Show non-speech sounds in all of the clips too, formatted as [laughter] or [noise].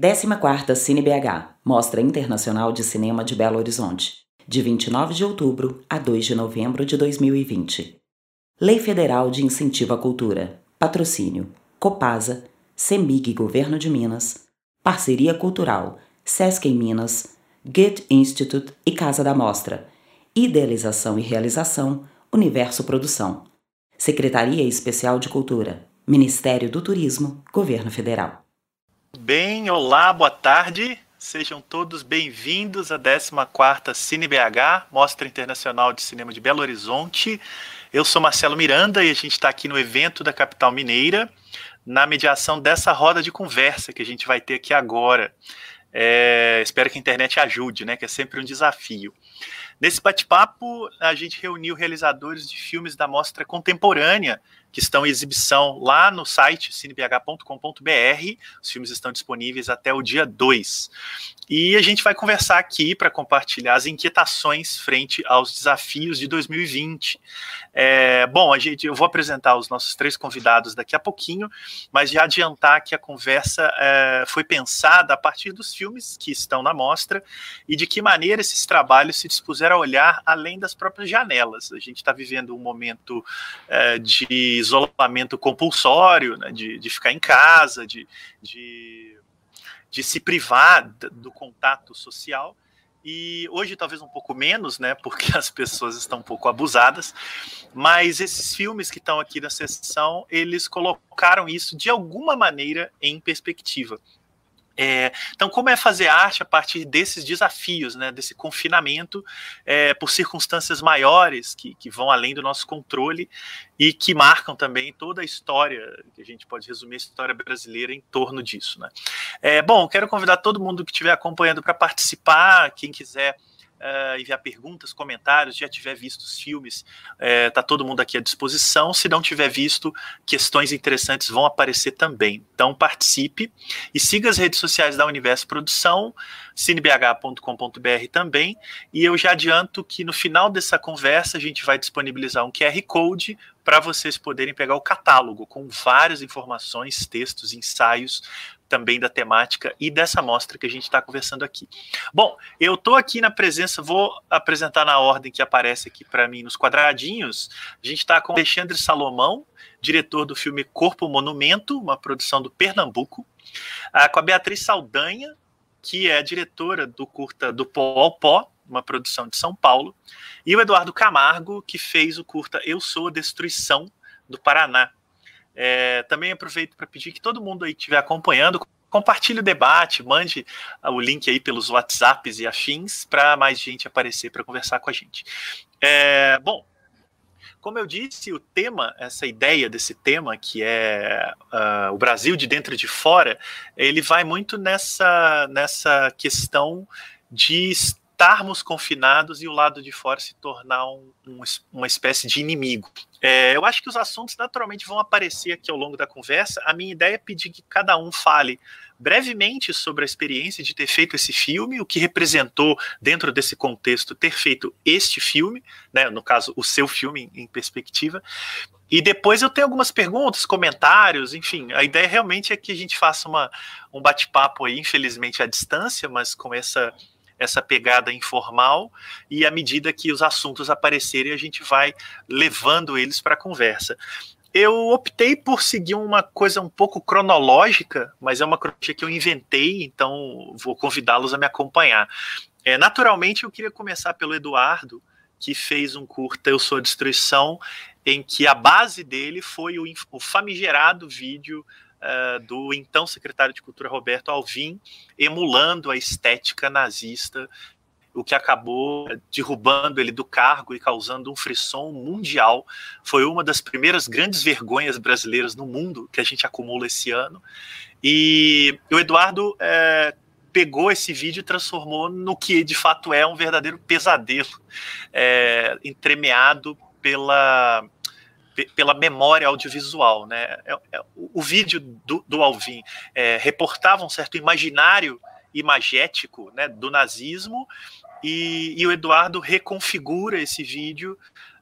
14ª Cine BH, Mostra Internacional de Cinema de Belo Horizonte, de 29 de outubro a 2 de novembro de 2020. Lei Federal de Incentivo à Cultura. Patrocínio: Copasa, CEMIG Governo de Minas, Parceria Cultural, Sesc em Minas, Goethe Institute e Casa da Mostra. Idealização e realização: Universo Produção. Secretaria Especial de Cultura, Ministério do Turismo, Governo Federal. Bem, olá, boa tarde. Sejam todos bem-vindos à 14ª Cine BH, Mostra Internacional de Cinema de Belo Horizonte. Eu sou Marcelo Miranda e a gente está aqui no evento da capital mineira, na mediação dessa roda de conversa que a gente vai ter aqui agora. É, espero que a internet ajude, né? Que é sempre um desafio. Nesse bate-papo, a gente reuniu realizadores de filmes da mostra contemporânea que estão em exibição lá no site cinebh.com.br. Os filmes estão disponíveis até o dia 2. E a gente vai conversar aqui para compartilhar as inquietações frente aos desafios de 2020. É, bom, a gente, eu vou apresentar os nossos três convidados daqui a pouquinho, mas já adiantar que a conversa é, foi pensada a partir dos filmes que estão na mostra e de que maneira esses trabalhos se dispuseram a olhar além das próprias janelas. A gente está vivendo um momento é, de isolamento compulsório, né, de, de ficar em casa, de, de de se privar do contato social. E hoje talvez um pouco menos, né, porque as pessoas estão um pouco abusadas, mas esses filmes que estão aqui na sessão, eles colocaram isso de alguma maneira em perspectiva. É, então, como é fazer arte a partir desses desafios, né, desse confinamento, é, por circunstâncias maiores que, que vão além do nosso controle e que marcam também toda a história, que a gente pode resumir a história brasileira em torno disso. Né? É, bom, quero convidar todo mundo que estiver acompanhando para participar, quem quiser uh, enviar perguntas, comentários, já tiver visto os filmes, está uh, todo mundo aqui à disposição. Se não tiver visto, questões interessantes vão aparecer também. Então participe e siga as redes sociais da Universo Produção, cinebh.com.br também. E eu já adianto que no final dessa conversa a gente vai disponibilizar um QR Code para vocês poderem pegar o catálogo com várias informações, textos, ensaios também da temática e dessa mostra que a gente está conversando aqui. Bom, eu estou aqui na presença, vou apresentar na ordem que aparece aqui para mim nos quadradinhos. A gente está com Alexandre Salomão, diretor do filme Corpo Monumento, uma produção do Pernambuco, ah, com a Beatriz Saldanha, que é diretora do curta do Pó ao Pó, uma produção de São Paulo, e o Eduardo Camargo, que fez o curta Eu Sou a Destruição, do Paraná. É, também aproveito para pedir que todo mundo aí estiver acompanhando, compartilhe o debate, mande o link aí pelos WhatsApps e afins para mais gente aparecer para conversar com a gente. É, bom, como eu disse, o tema, essa ideia desse tema, que é uh, o Brasil de dentro e de fora, ele vai muito nessa, nessa questão de estarmos confinados e o lado de fora se tornar um, um, uma espécie de inimigo. É, eu acho que os assuntos naturalmente vão aparecer aqui ao longo da conversa. A minha ideia é pedir que cada um fale brevemente sobre a experiência de ter feito esse filme, o que representou dentro desse contexto ter feito este filme, né, no caso o seu filme em, perspectiva. E depois eu tenho algumas perguntas, comentários, enfim. A ideia realmente é que a gente faça uma, um bate-papo aí, infelizmente à distância, mas com essa essa pegada informal e à medida que os assuntos aparecerem, a gente vai levando eles para a conversa. Eu optei por seguir uma coisa um pouco cronológica, mas é uma cronologia que eu inventei, então vou convidá-los a me acompanhar. É, naturalmente, eu queria começar pelo Eduardo, que fez um curta Eu Sou a Destruição, em que a base dele foi o, o famigerado vídeo uh, do então secretário de Cultura Roberto Alvim, emulando a estética nazista, o que acabou derrubando ele do cargo e causando um frisson mundial. Foi uma das primeiras grandes vergonhas brasileiras no mundo que a gente acumula esse ano. E o Eduardo é, pegou esse vídeo e transformou no que de fato é um verdadeiro pesadelo, é, entremeado pela pela memória audiovisual. Né? É, é, o, vídeo do, do Alvin é, reportava um certo imaginário imagético né, do nazismo e, e, o Eduardo reconfigura esse vídeo,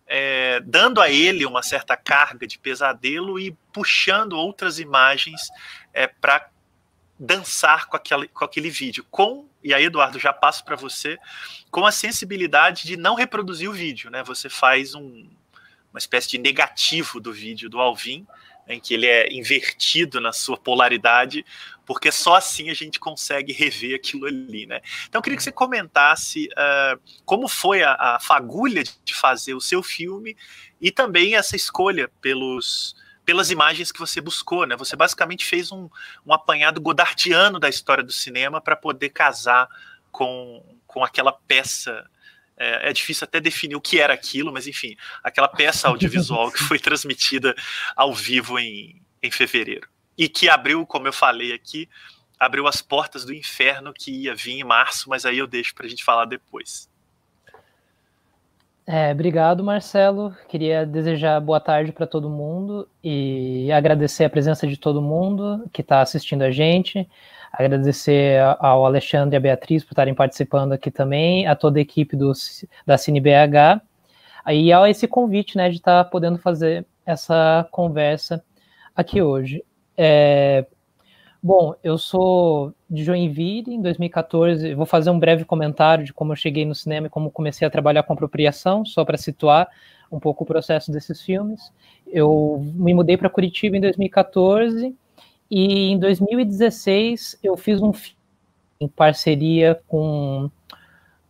é, dando a ele uma certa carga de pesadelo e puxando outras imagens é, para dançar com aquele, com aquele vídeo, com, e aí Eduardo, já passo para você, com a sensibilidade de não reproduzir o vídeo, né? Você faz um, uma espécie de negativo do vídeo do Alvin, em que ele é invertido na sua polaridade, porque só assim a gente consegue rever aquilo ali, né? Então eu queria que você comentasse uh, como foi a, a, fagulha de fazer o seu filme e também essa escolha pelos pelas imagens que você buscou, né? Você basicamente fez um, um apanhado godardiano da história do cinema para poder casar com, com aquela peça é, é, difícil até definir o que era aquilo, mas enfim, aquela peça audiovisual que foi [laughs] transmitida ao vivo em, em fevereiro. E que abriu, como eu falei aqui, abriu as portas do inferno que ia vir em março, mas aí eu deixo para a gente falar depois. É, obrigado, Marcelo. Queria desejar boa tarde para todo mundo e agradecer a presença de todo mundo que está assistindo a gente. Agradecer ao Alexandre e a Beatriz por estarem participando aqui também, a toda a equipe do, da CineBH, e a esse convite né, de estar podendo fazer essa conversa aqui hoje. É, Bom, eu sou de Joinville, em 2014. Vou fazer um breve comentário de como eu cheguei no cinema e como comecei a trabalhar com apropriação, só para situar um pouco o processo desses filmes. Eu me mudei para Curitiba em 2014 e em 2016 eu fiz um filme em parceria com,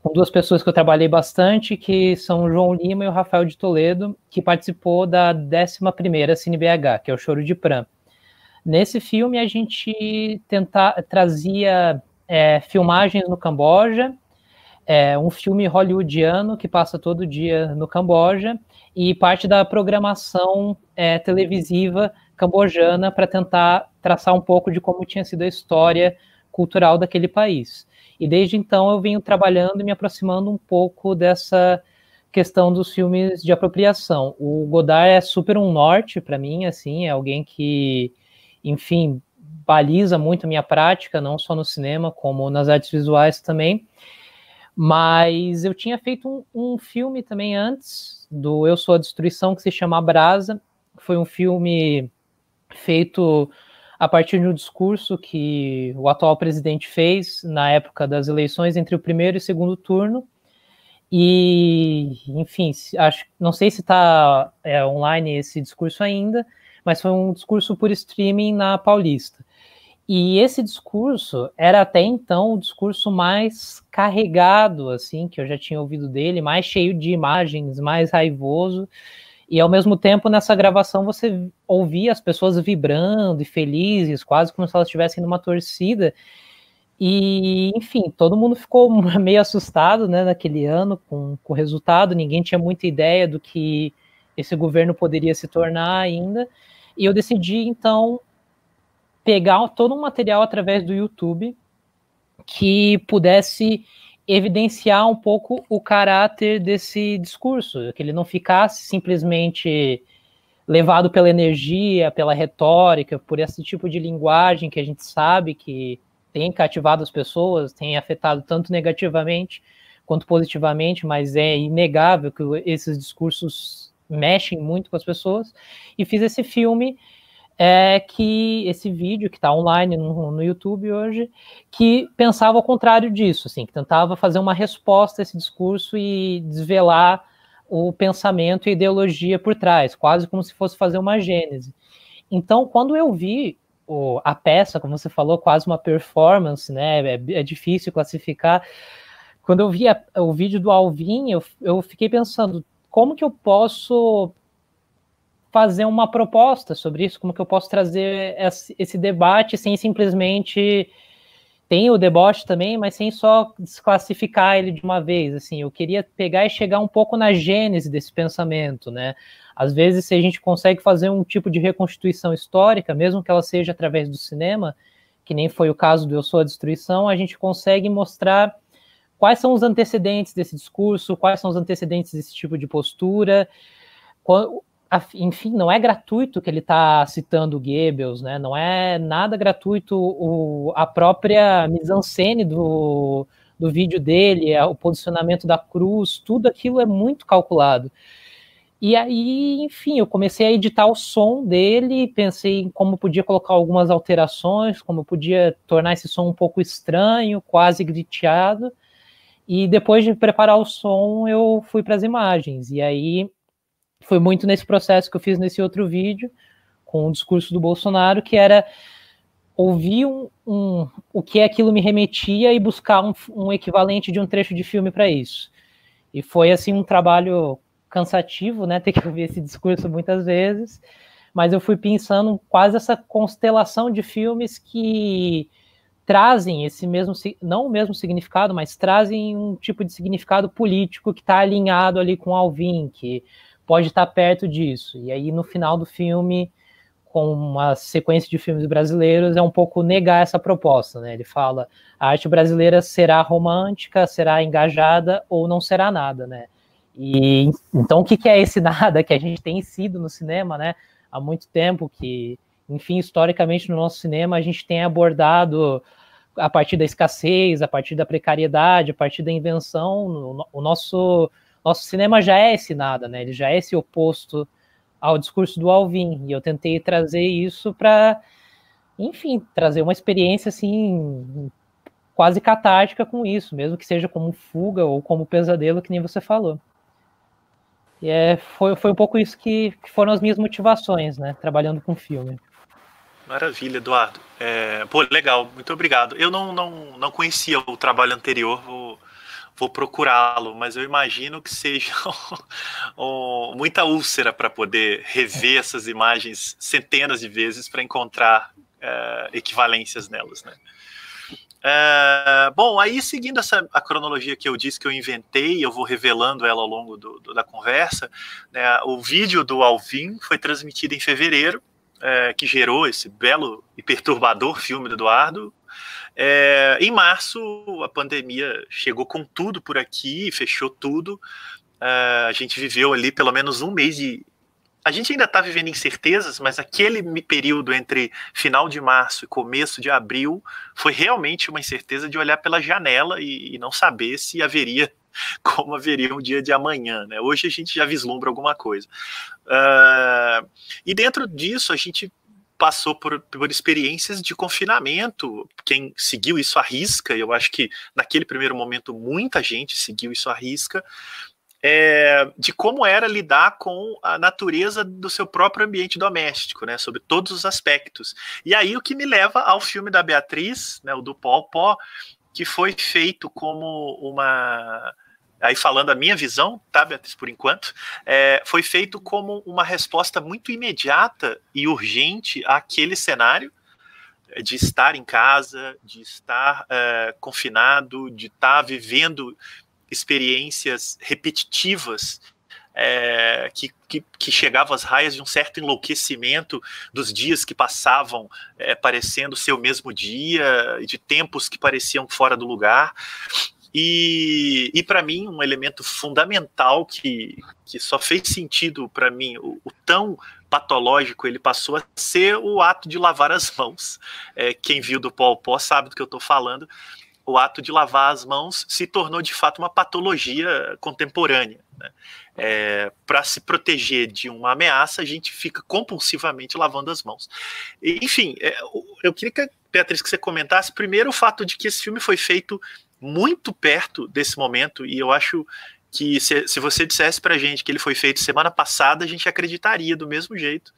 com duas pessoas que eu trabalhei bastante, que são o João Lima e o Rafael de Toledo, que participou da 11ª CineBH, que é o Choro de Pran. Nesse filme a gente tenta, trazia é, filmagens no Camboja, é um filme hollywoodiano que passa todo dia no Camboja e parte da programação é, televisiva cambojana para tentar traçar um pouco de como tinha sido a história cultural daquele país. E desde então eu venho trabalhando e me aproximando um pouco dessa questão dos filmes de apropriação. O Godard é super um norte para mim, assim, é alguém que enfim, baliza muito a minha prática, não só no cinema, como nas artes visuais também. Mas eu tinha feito um, um filme também antes, do Eu Sou a Destruição, que se chama Brasa. Foi um filme feito a partir de um discurso que o atual presidente fez na época das eleições entre o primeiro e o segundo turno. E, enfim, acho, não sei se está é, online esse discurso ainda, mas foi um discurso por streaming na Paulista. E esse discurso era até então o discurso mais carregado, assim, que eu já tinha ouvido dele, mais cheio de imagens, mais raivoso. E ao mesmo tempo, nessa gravação, você ouvia as pessoas vibrando e felizes, quase como se elas estivessem numa torcida. E, enfim, todo mundo ficou [laughs] meio assustado né, naquele ano com, com o resultado, ninguém tinha muita ideia do que esse governo poderia se tornar ainda. E eu decidi, então, pegar todo um material através do YouTube que pudesse evidenciar um pouco o caráter desse discurso, que ele não ficasse simplesmente levado pela energia, pela retórica, por esse tipo de linguagem que a gente sabe que tem cativado as pessoas, tem afetado tanto negativamente quanto positivamente, mas é inegável que esses discursos mexem muito com as pessoas, e fiz esse filme é que esse vídeo que está online no, no, YouTube hoje, que pensava ao contrário disso, assim, que tentava fazer uma resposta a esse discurso e desvelar o pensamento e a ideologia por trás, quase como se fosse fazer uma gênese. Então, quando eu vi o, a peça, como você falou, quase uma performance, né? É, é difícil classificar. Quando eu vi a, o vídeo do Alvin, eu, eu fiquei pensando, como que eu posso fazer uma proposta sobre isso, como que eu posso trazer esse debate sem simplesmente tem o deboche também, mas sem só desclassificar ele de uma vez, assim, eu queria pegar e chegar um pouco na gênese desse pensamento, né? Às vezes, se a gente consegue fazer um tipo de reconstituição histórica, mesmo que ela seja através do cinema, que nem foi o caso do Eu Sou a Destruição, a gente consegue mostrar quais são os antecedentes desse discurso, quais são os antecedentes desse tipo de postura. Enfim, não é gratuito que ele está citando Goebbels, né? não é nada gratuito o, a própria mise-en-scène do, do vídeo dele, o posicionamento da cruz, tudo aquilo é muito calculado. E aí, enfim, eu comecei a editar o som dele, pensei em como podia colocar algumas alterações, como podia tornar esse som um pouco estranho, quase griteado. E depois de preparar o som, eu fui para as imagens. E aí foi muito nesse processo que eu fiz nesse outro vídeo, com o discurso do Bolsonaro, que era ouvir um, um, o que aquilo me remetia e buscar um, um equivalente de um trecho de filme para isso. E foi assim um trabalho cansativo, né, [laughs] ter que ouvir esse discurso muitas vezes, mas eu fui pensando quase essa constelação de filmes que trazem esse mesmo, não o mesmo significado, mas trazem um tipo de significado político que está alinhado ali com Alvin, que pode estar perto disso. E aí no final do filme, com uma sequência de filmes brasileiros, é um pouco negar essa proposta, né? Ele fala: a arte brasileira será romântica, será engajada ou não será nada, né? E então o que é esse [laughs] nada que a gente tem sido no cinema, né? Há muito tempo que, enfim, historicamente no nosso cinema a gente tem abordado a partir da escassez, a partir da precariedade, a partir da invenção, o nosso nosso cinema já é esse nada, né? Ele já é esse oposto ao discurso do Alvin. E eu tentei trazer isso para, enfim, trazer uma experiência assim quase catártica com isso, mesmo que seja como fuga ou como pesadelo, que nem você falou. E é, foi, foi um pouco isso que, que foram as minhas motivações, né, trabalhando com filme. Maravilha, Eduardo. É, pô, legal, muito obrigado. Eu não, não, não conhecia o trabalho anterior, vou, vou procurá-lo, mas eu imagino que seja [laughs] um, muita úlcera para poder rever essas imagens centenas de vezes para encontrar é, equivalências nelas, né? É, bom, aí seguindo essa a cronologia que eu disse que eu inventei, eu vou revelando ela ao longo do, do, da conversa. Né, o vídeo do Alvin foi transmitido em fevereiro, é, que gerou esse belo e perturbador filme do Eduardo. É, em março, a pandemia chegou com tudo por aqui, fechou tudo. É, a gente viveu ali pelo menos um mês de a gente ainda está vivendo incertezas, mas aquele período entre final de março e começo de abril foi realmente uma incerteza de olhar pela janela e, e não saber se haveria [laughs] como haveria um dia de amanhã. Né? Hoje a gente já vislumbra alguma coisa. Uh, e dentro disso a gente passou por, por, experiências de confinamento. Quem seguiu isso à risca, eu acho que naquele primeiro momento muita gente seguiu isso à risca, é, de como era lidar com a natureza do seu próprio ambiente doméstico, né, sobre todos os aspectos. E aí o que me leva ao filme da Beatriz, né, o do Paul Pó, que foi feito como uma aí falando a minha visão, tá, Beatriz, por enquanto, é, foi feito como uma resposta muito imediata e urgente àquele cenário de estar em casa, de estar é, confinado, de estar vivendo experiências repetitivas é, que, que, que, chegavam às raias de um certo enlouquecimento dos dias que passavam é, parecendo ser o mesmo dia, de tempos que pareciam fora do lugar. E, e para mim, um elemento fundamental que, que só fez sentido para mim, o, o, tão patológico ele passou a ser o ato de lavar as mãos. É, quem viu do Paul Pó sabe do que eu estou falando o ato de lavar as mãos se tornou de fato uma patologia contemporânea. Né? É, Para se proteger de uma ameaça, a gente fica compulsivamente lavando as mãos. Enfim, é, eu queria que, Beatriz, que você comentasse primeiro o fato de que esse filme foi feito muito perto desse momento, e eu acho que se, se você dissesse para gente que ele foi feito semana passada, a gente acreditaria do mesmo jeito.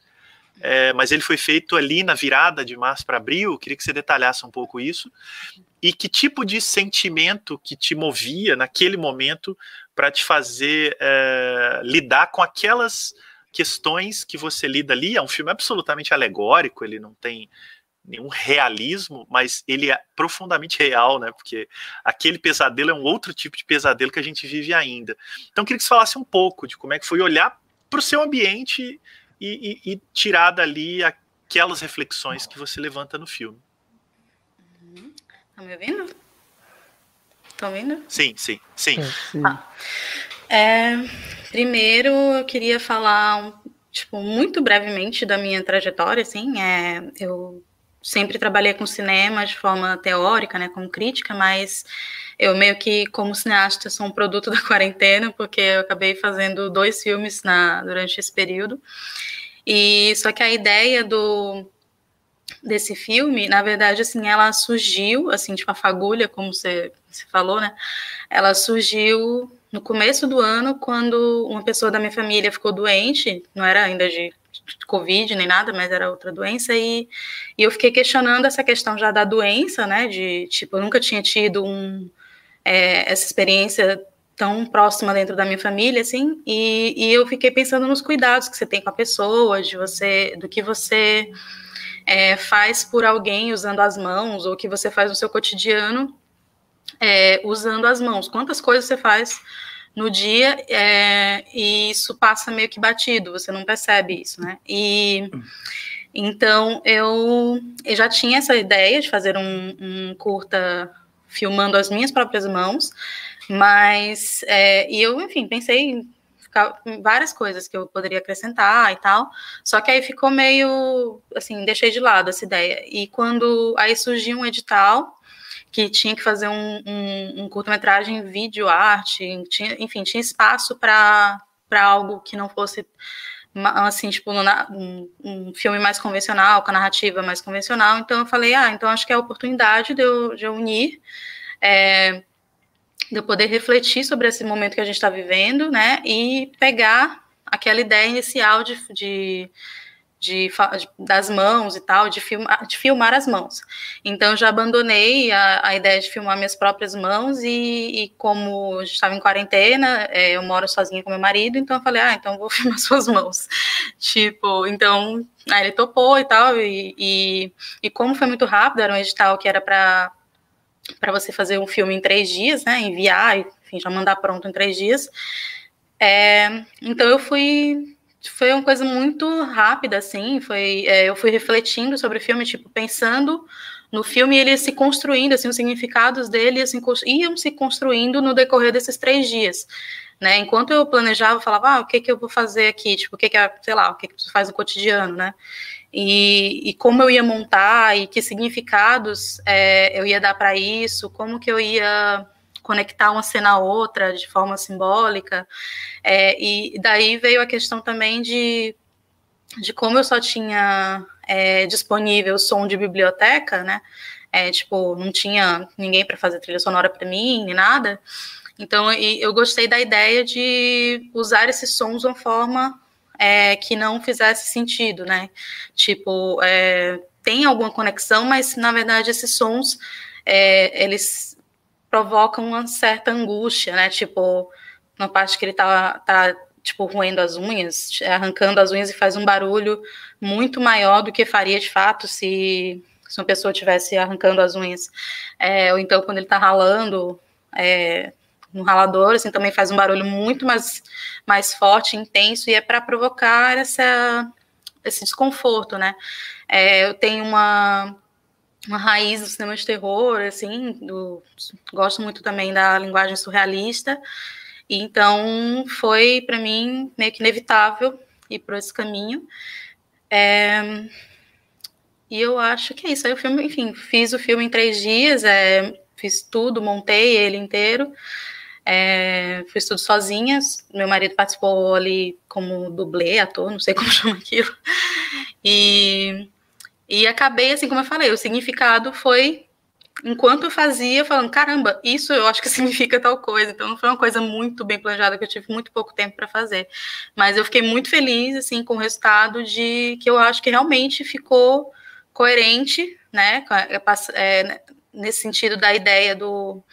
É, mas ele foi feito ali na virada de março para abril. Eu queria que você detalhasse um pouco isso e que tipo de sentimento que te movia naquele momento para te fazer é, lidar com aquelas questões que você lida ali. É um filme absolutamente alegórico, ele não tem nenhum realismo, mas ele é profundamente real, né? Porque aquele pesadelo é um outro tipo de pesadelo que a gente vive ainda. Então, eu queria que você falasse um pouco de como é que foi olhar para o seu ambiente e, e, e tirar dali aquelas reflexões que você levanta no filme. Tá me ouvindo? Tá ouvindo? Sim, sim, sim. Ah. É, primeiro, eu queria falar, tipo, muito brevemente da minha trajetória, assim, é, eu sempre trabalhei com cinema de forma teórica, né, como crítica, mas eu meio que, como cineasta, sou um produto [laughs] da quarentena, porque eu acabei fazendo dois filmes na, durante esse período. E só que a ideia do desse filme, na verdade, assim, ela surgiu, assim, tipo a fagulha, como você, você falou, né? Ela surgiu no começo do ano, quando uma pessoa da minha família ficou doente, não era ainda de Covid nem nada, mas era outra doença, e, e eu fiquei questionando essa questão já da doença, né? De tipo, eu nunca tinha tido um, é, essa experiência tão próxima dentro da minha família, assim, e, e eu fiquei pensando nos cuidados que você tem com a pessoa, de você, do que você é, faz por alguém usando as mãos, ou que você faz no seu cotidiano é, usando as mãos. Quantas coisas você faz no dia é, e isso passa meio que batido, você não percebe isso, né? E então eu, eu já tinha essa ideia de fazer um, um curta filmando as minhas próprias mãos, mas é, e eu, enfim, pensei em várias coisas que eu poderia acrescentar e tal, só que aí ficou meio assim, deixei de lado essa ideia. E quando aí surgiu um edital que tinha que fazer um, um, um curta-metragem vídeo arte, tinha, enfim, tinha espaço para algo que não fosse assim, tipo, um, um, filme mais convencional, com a narrativa mais convencional, então eu falei, ah, então acho que é a oportunidade de eu, de eu unir, é, de eu poder refletir sobre esse momento que a gente está vivendo, né, e pegar aquela ideia inicial de, de de, das mãos e tal, de filmar, de filmar as mãos. Então, já abandonei a, a ideia de filmar minhas próprias mãos e, e como estava em quarentena, é, eu moro sozinha com meu marido, então eu falei, ah, então vou [laughs] filmar suas mãos. tipo, então, aí ele topou e tal, e, e, e como foi muito rápido, era um edital que era para para você fazer um filme em três dias, né, enviar, enfim, já mandar pronto em três dias. É, então eu fui foi uma coisa muito rápida, assim, foi, é, eu fui refletindo sobre o filme, tipo, pensando no filme, ele se construindo, assim, os significados dele assim, iam se construindo no decorrer desses três dias, né, enquanto eu planejava, eu falava, ah, o que que eu vou fazer aqui, tipo, o que que é, sei lá, o que que você faz no cotidiano, né, e, e como eu ia montar, e que significados é, eu ia dar para isso, como que eu ia conectar uma cena a outra de forma simbólica. É, e daí veio a questão também de, de como eu só tinha é, disponível som de biblioteca, né? É, tipo, não tinha ninguém para fazer trilha sonora para mim, nem nada. Então, eu gostei da ideia de usar esses sons de uma forma é, que não fizesse sentido, né? Tipo, é, tem alguma conexão, mas na verdade esses sons é, eles provoca uma certa angústia, né? Tipo, na parte que ele tá, tá tipo, roendo as unhas, arrancando as unhas e faz um barulho muito maior do que faria de fato se, se uma pessoa estivesse arrancando as unhas. É, ou então, quando ele está ralando é, no ralador, assim, também faz um barulho muito mais, mais forte, intenso, e é para provocar essa, esse desconforto, né? É, eu tenho uma uma raiz do cinema de terror, assim, do, gosto muito também da linguagem surrealista, e então foi para mim meio que inevitável ir por esse caminho. É, e eu acho que é isso. Aí o filme, enfim, fiz o filme em três dias, é, fiz tudo, montei ele inteiro, é, fiz tudo sozinha. Meu marido participou ali como dublê, ator, não sei [laughs] como chama aquilo. E e acabei, assim como eu falei, o significado foi enquanto eu fazia, falando, caramba, isso eu acho que [laughs] significa tal coisa. Então não foi uma coisa muito bem planejada, que eu tive muito pouco tempo para fazer. Mas eu fiquei muito feliz, assim, com o resultado de que eu acho que realmente ficou coerente, né, é, nesse sentido da ideia do,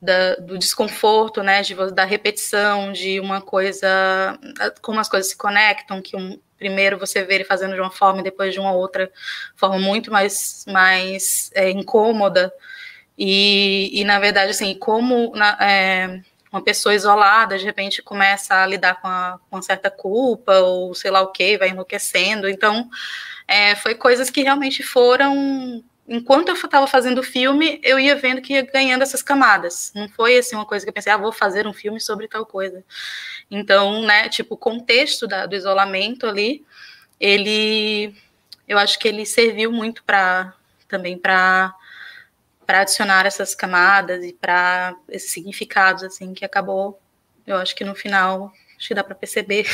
da, do desconforto, né, de, da repetição, de uma coisa, como as coisas se conectam, que um, primeiro você vê ele fazendo de uma forma e depois de uma outra forma muito mais, mais é, incômoda. E, e, na verdade, assim, como na, é, uma pessoa isolada de repente começa a lidar com, a, com uma certa culpa ou sei lá o que, vai enlouquecendo. Então, é, foi coisas que realmente foram enquanto eu estava fazendo o filme, eu ia vendo que ia ganhando essas camadas. Não foi assim uma coisa que eu pensei, ah, vou fazer um filme sobre tal coisa. Então, né, tipo, o contexto da, do isolamento ali, ele eu acho que ele serviu muito para também para para adicionar essas camadas e para esses significados assim que acabou eu acho que no final acho que dá para perceber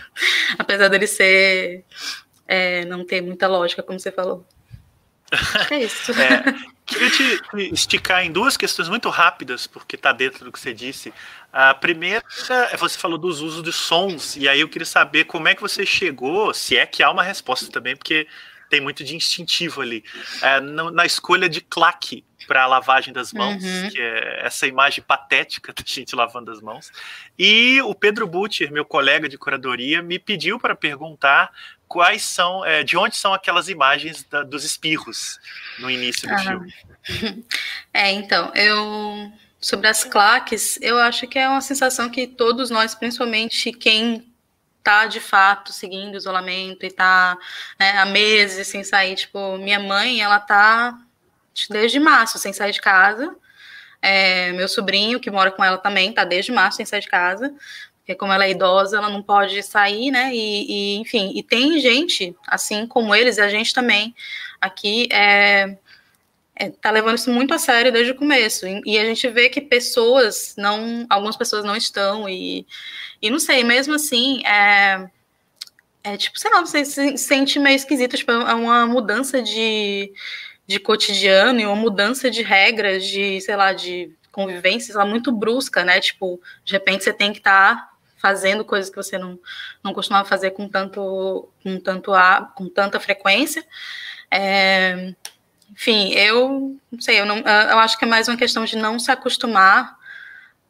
[laughs] apesar dele ser é, não ter muita lógica como você falou [laughs] é isso é, queria te esticar em duas questões muito rápidas porque está dentro do que você disse a primeira é você falou dos usos de sons e aí eu queria saber como é que você chegou se é que há uma resposta também porque tem muito de instintivo ali. É, no, na escolha de claque para a lavagem das mãos, uhum. que é essa imagem patética da gente lavando as mãos. E o Pedro Butcher, meu colega de curadoria, me pediu para perguntar quais são, é, de onde são aquelas imagens da, dos espirros no início do ah. filme. [laughs] É, então, eu sobre as claques, eu acho que é uma sensação que todos nós, principalmente quem tá de fato seguindo o isolamento e tá né, há meses sem sair. Tipo, minha mãe, ela tá desde março sem sair de casa. É, meu sobrinho, que mora com ela também, tá desde março sem sair de casa. Porque como ela é idosa, ela não pode sair, né? E, e enfim, e tem gente, assim como eles, e a gente também aqui é, é, tá levando isso muito a sério desde o começo. E, e, a gente vê que pessoas não, algumas pessoas não estão, e, e não sei, mesmo assim, é, é tipo, sei lá, você se sente meio esquisito, tipo, é uma mudança de, de cotidiano e uma mudança de regras, de, sei lá, de convivência, sei lá, muito brusca, né? Tipo, de repente você tem que estar tá fazendo coisas que você não, não costumava fazer com tanto, com tanto, com tanta frequência. É, enfim, eu não sei, eu, não, eu acho que é mais uma questão de não se acostumar,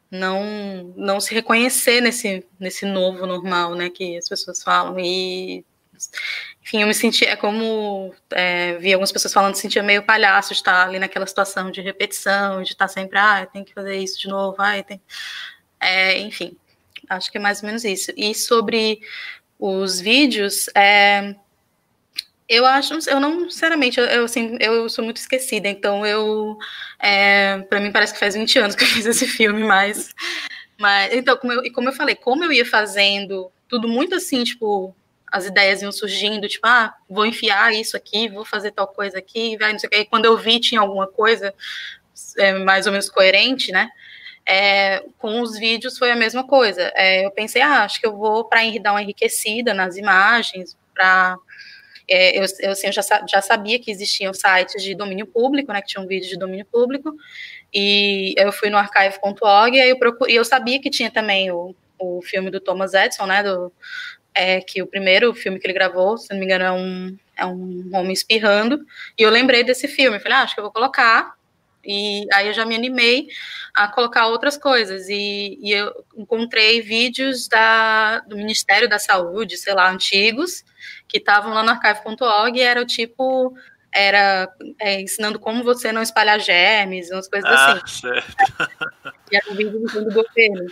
não, não se reconhecer nesse, nesse novo normal, né, que as pessoas falam. E, enfim, eu me senti, é como é, vi algumas pessoas falando, sentia meio palhaço estar ali naquela situação de repetição, de estar sempre, ah, tem que fazer isso de novo, ah, tem. É, enfim, acho que é mais ou menos isso. E sobre os vídeos, é, eu acho, eu não, sinceramente, eu, eu, assim, eu sou muito esquecida, então eu, é, para mim parece que faz 20 anos que eu [laughs] fiz esse filme, mas, mas então, como eu, e como eu falei, como eu ia fazendo tudo muito assim, tipo, as ideias iam surgindo, tipo, ah, vou enfiar isso aqui, vou fazer tal coisa aqui, vai, não sei o que, e quando eu vi tinha alguma coisa é, mais ou menos coerente, né, é, com os vídeos foi a mesma coisa, é, eu pensei, ah, acho que eu vou para dar uma enriquecida nas imagens, para é, eu, eu, assim, eu já, já, sabia que existiam sites de domínio público, né, que tinham vídeos de domínio público, e eu fui no archive.org e eu eu sabia que tinha também o, o filme do Thomas Edison, né, do, é, que o primeiro filme que ele gravou, se não me engano, é um, é um homem espirrando, e eu lembrei desse filme, falei, ah, acho que eu vou colocar, e aí eu já me animei a colocar outras coisas, e, e eu encontrei vídeos da, do Ministério da Saúde, sei lá, antigos, que estavam lá no archive.org e era o tipo era é, ensinando como você não espalhar germes, umas coisas ah, assim. Certo. [laughs] E era um vídeo do governo.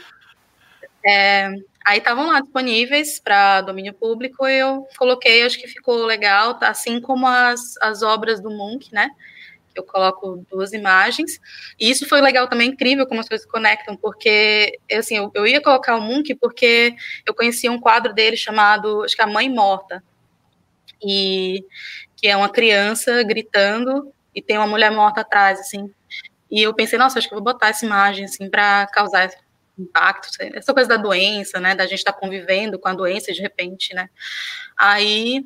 É, aí estavam lá disponíveis para domínio público e eu coloquei, acho que ficou legal, tá? assim como as, as obras do Munch, né? Eu coloco duas imagens. E isso foi legal também, incrível como as coisas conectam, porque assim, eu, eu ia colocar o Munch porque eu conhecia um quadro dele chamado, acho que é A Mãe Morta, e que é uma criança gritando e tem uma mulher morta atrás, assim. E eu pensei, nossa, acho que eu vou botar essa imagem, assim, para causar impacto, essa coisa da doença, né, da gente estar tá convivendo com a doença de repente, né. Aí,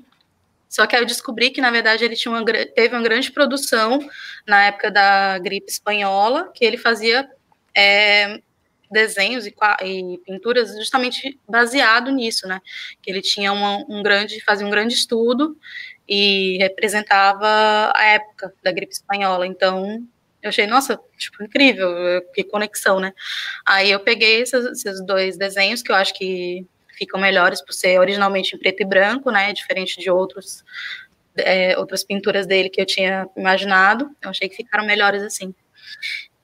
só que aí eu descobri que, na verdade, ele tinha uma, teve uma grande produção na época da gripe espanhola, que ele fazia é, desenhos e, e, pinturas justamente baseado nisso, né? Que ele tinha uma, um grande, fazia um grande estudo e representava a época da gripe espanhola. Então, eu achei, nossa, tipo, incrível, que conexão, né? Aí eu peguei esses, esses dois desenhos que eu acho que ficam melhores por ser originalmente em preto e branco, né? Diferente de outros é, outras pinturas dele que eu tinha imaginado. Eu achei que ficaram melhores assim.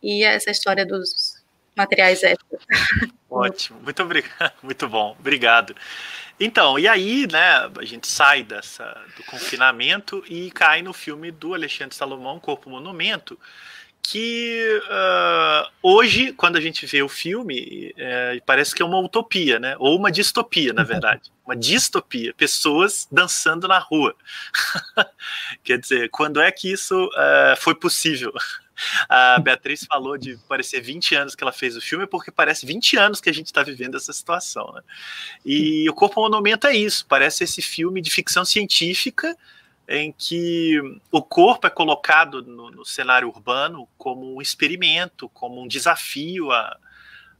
E essa história dos materiais éticos. [laughs] Ótimo, muito obrigado, [laughs] muito bom, obrigado. Então, e aí, né, a gente sai dessa, do confinamento e cai no filme do Alexandre Salomão, Corpo Monumento, que uh, hoje, quando a gente vê o filme, é, parece que é uma utopia, né? Ou uma distopia, na verdade. [laughs] Uma distopia. Pessoas dançando na rua. [laughs] Quer dizer, quando é que isso uh, foi possível? [laughs] A Beatriz falou de parecer 20 anos que ela fez o filme, porque parece 20 anos que a gente está vivendo essa situação. Né? E o Corpo Monumento é isso, parece esse filme de ficção científica em que o corpo é colocado no, no cenário urbano como um experimento, como um desafio a,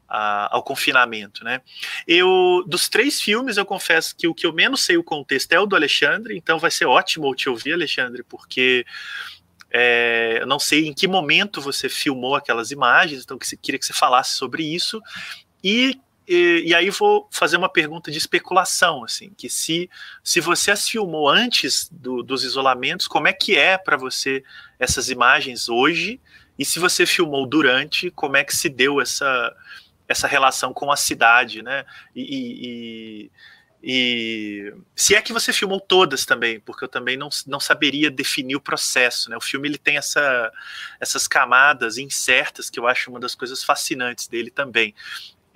a, ao confinamento, né? Eu dos três filmes eu confesso que o que eu menos sei o contexto é o do Alexandre, então vai ser ótimo te ouvir, Alexandre, porque é, eu não sei em que momento você filmou aquelas imagens, então que, queria que você falasse sobre isso e e, e, aí vou fazer uma pergunta de especulação, assim, que se, se você as filmou antes do, dos isolamentos, como é que é para você essas imagens hoje? E se você filmou durante, como é que se deu essa, essa relação com a cidade, né? E, e, e, se é que você filmou todas também, porque eu também não, não saberia definir o processo, né? O filme ele tem essa, essas camadas incertas que eu acho uma das coisas fascinantes dele também.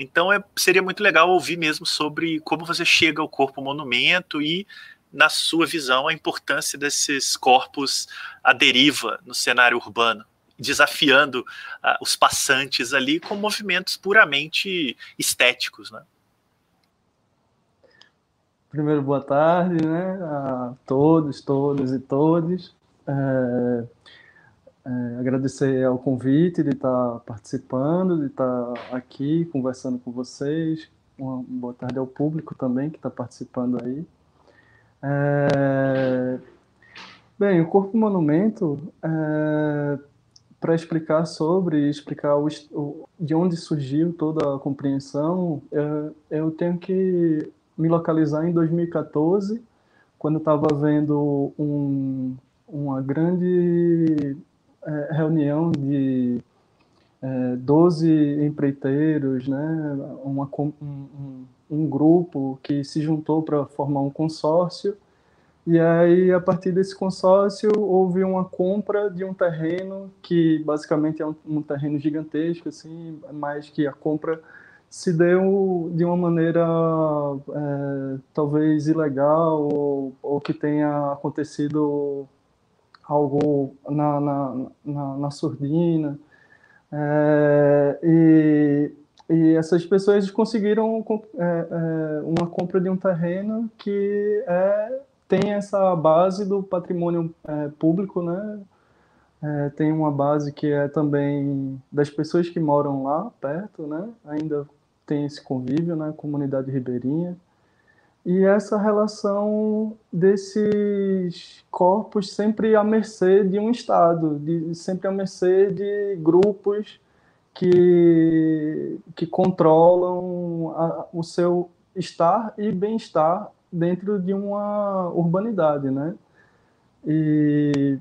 Então é, seria muito legal ouvir mesmo sobre como você chega ao corpo monumento e, na sua visão, a importância desses corpos à deriva no cenário urbano, desafiando uh, os passantes ali com movimentos puramente estéticos, né? Primeiro, boa tarde, né, a todos, todas e todos. É é, agradecer ao convite de estar participando, de estar aqui conversando com vocês. Uma boa tarde ao público também que está participando aí. É... Bem, o Corpo Monumento, é... para explicar sobre, explicar o, de onde surgiu toda a compreensão, eu, eu tenho que me localizar em 2014, quando estava vendo um, uma grande é, reunião de é, 12 empreiteiros, né, uma, um, um grupo que se juntou para formar um consórcio, e aí, a partir desse consórcio, houve uma compra de um terreno que basicamente é um, um terreno gigantesco, assim, mas que a compra se deu de uma maneira é, talvez ilegal ou, ou, que tenha acontecido algo na, na, na, na surdina. É, e, e essas pessoas conseguiram é, é, uma compra de um terreno que é, tem essa base do patrimônio é, público, né? É, tem uma base que é também das pessoas que moram lá perto, né? Ainda tem esse convívio, né? Comunidade ribeirinha e essa relação desses corpos sempre à mercê de um Estado, de, sempre à mercê de grupos que, que controlam a, o seu estar e bem-estar dentro de uma urbanidade, né? E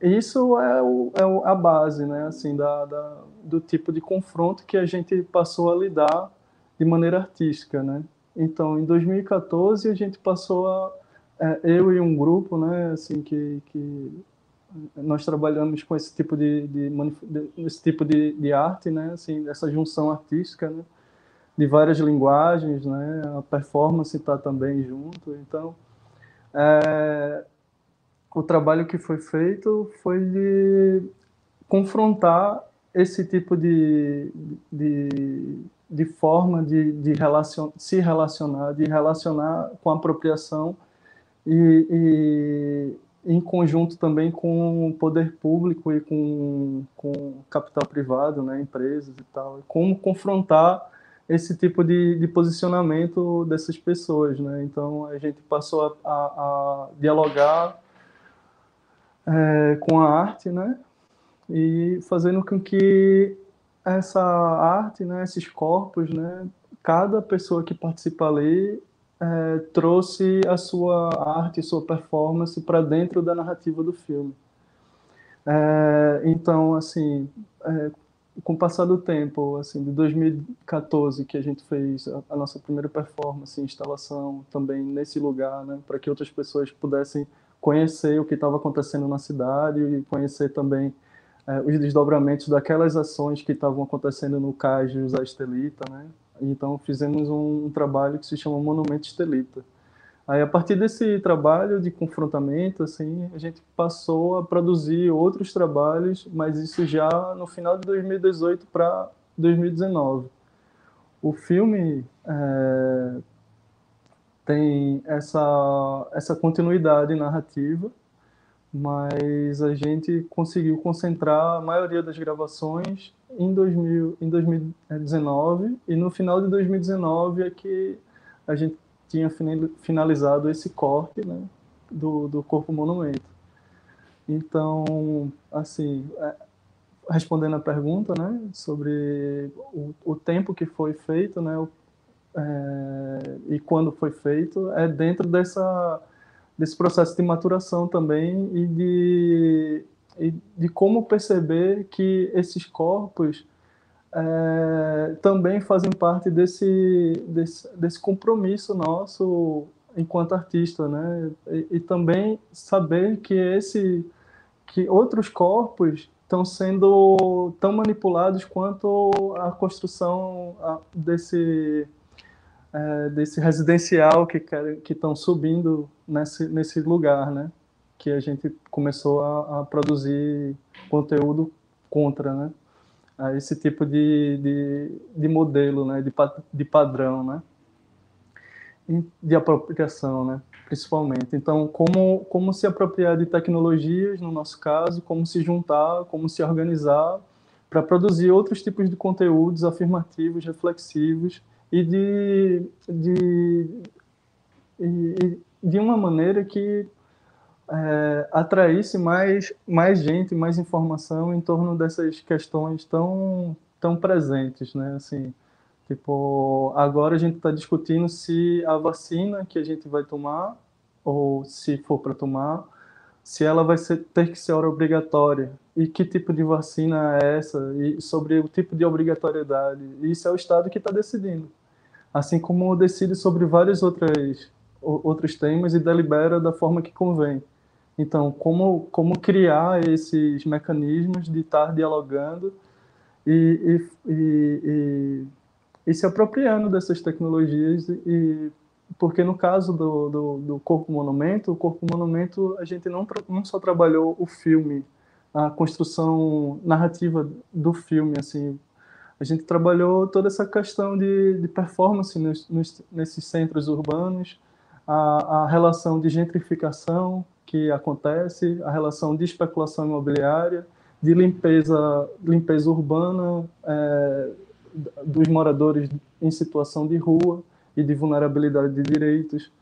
isso é, o, é a base, né? Assim, da, da, do tipo de confronto que a gente passou a lidar de maneira artística, né? Então, em 2014, a gente passou a. É, eu e um grupo, né, assim, que, que nós trabalhamos com esse tipo de, de, de esse tipo de, de, arte, né, assim, essa junção artística, né, de várias linguagens, né, a performance está também junto. Então, é, o trabalho que foi feito foi de confrontar esse tipo de, de, de forma de, de relacion, se relacionar, de relacionar com a apropriação e, e, em conjunto também com o poder público e com, com capital privado, né, empresas e tal. Como confrontar esse tipo de, de posicionamento dessas pessoas, né? Então a gente passou a, a, a dialogar é, com a arte, né? E fazendo com que essa arte, né, esses corpos, né, cada pessoa que participa ali é, trouxe a sua arte, sua performance para dentro da narrativa do filme. É, então, assim, é, com o passar do tempo, assim, de 2014 que a gente fez a, a nossa primeira performance, instalação também nesse lugar, né, para que outras pessoas pudessem conhecer o que estava acontecendo na cidade e conhecer também é, os desdobramentos daquelas ações que estavam acontecendo no cais de José Estelita, né? Então fizemos um, trabalho que se chama Monumento Estelita. Aí a partir desse trabalho de confrontamento, assim, a gente passou a produzir outros trabalhos, mas isso já no final de 2018 para 2019. O filme é, tem essa essa continuidade narrativa mas a gente conseguiu concentrar a maioria das gravações em, 2000, em 2019 e no final de 2019 é que a gente tinha finalizado esse corte né, do, do corpo monumento. Então, assim, é, respondendo a pergunta né, sobre o, o tempo que foi feito né, é, e quando foi feito, é dentro dessa desse processo de maturação também e de, e de como perceber que esses corpos é, também fazem parte desse, desse, desse compromisso nosso enquanto artista, né? E, e, também saber que esse que outros corpos estão sendo tão manipulados quanto a construção desse é, desse residencial que que estão subindo nesse nesse lugar, né? Que a gente começou a, a produzir conteúdo contra, né? A esse tipo de, de, de modelo, né? De, de padrão, né? De apropriação, né? Principalmente. Então, como como se apropriar de tecnologias, no nosso caso, como se juntar, como se organizar para produzir outros tipos de conteúdos afirmativos, reflexivos e de, de, de, de uma maneira que é, atraísse mais, mais gente, mais informação em torno dessas questões tão, tão presentes, né? Assim, tipo, agora a gente está discutindo se a vacina que a gente vai tomar, ou se for para tomar, se ela vai ser, ter que ser obrigatória e que tipo de vacina é essa e sobre o tipo de obrigatoriedade. Isso é o Estado que está decidindo assim como decide sobre vários outros, outros temas e delibera da forma que convém. Então, como, como criar esses mecanismos de estar dialogando e, e, e, e se apropriando dessas tecnologias e porque no caso do, do, do, Corpo Monumento, o Corpo Monumento a gente não, não só trabalhou o filme, a construção narrativa do filme, assim, a gente trabalhou toda essa questão de, de performance nos, nos, nesses centros urbanos, a, a, relação de gentrificação que acontece, a relação de especulação imobiliária, de limpeza, limpeza urbana é, dos moradores em situação de rua e de vulnerabilidade de direitos,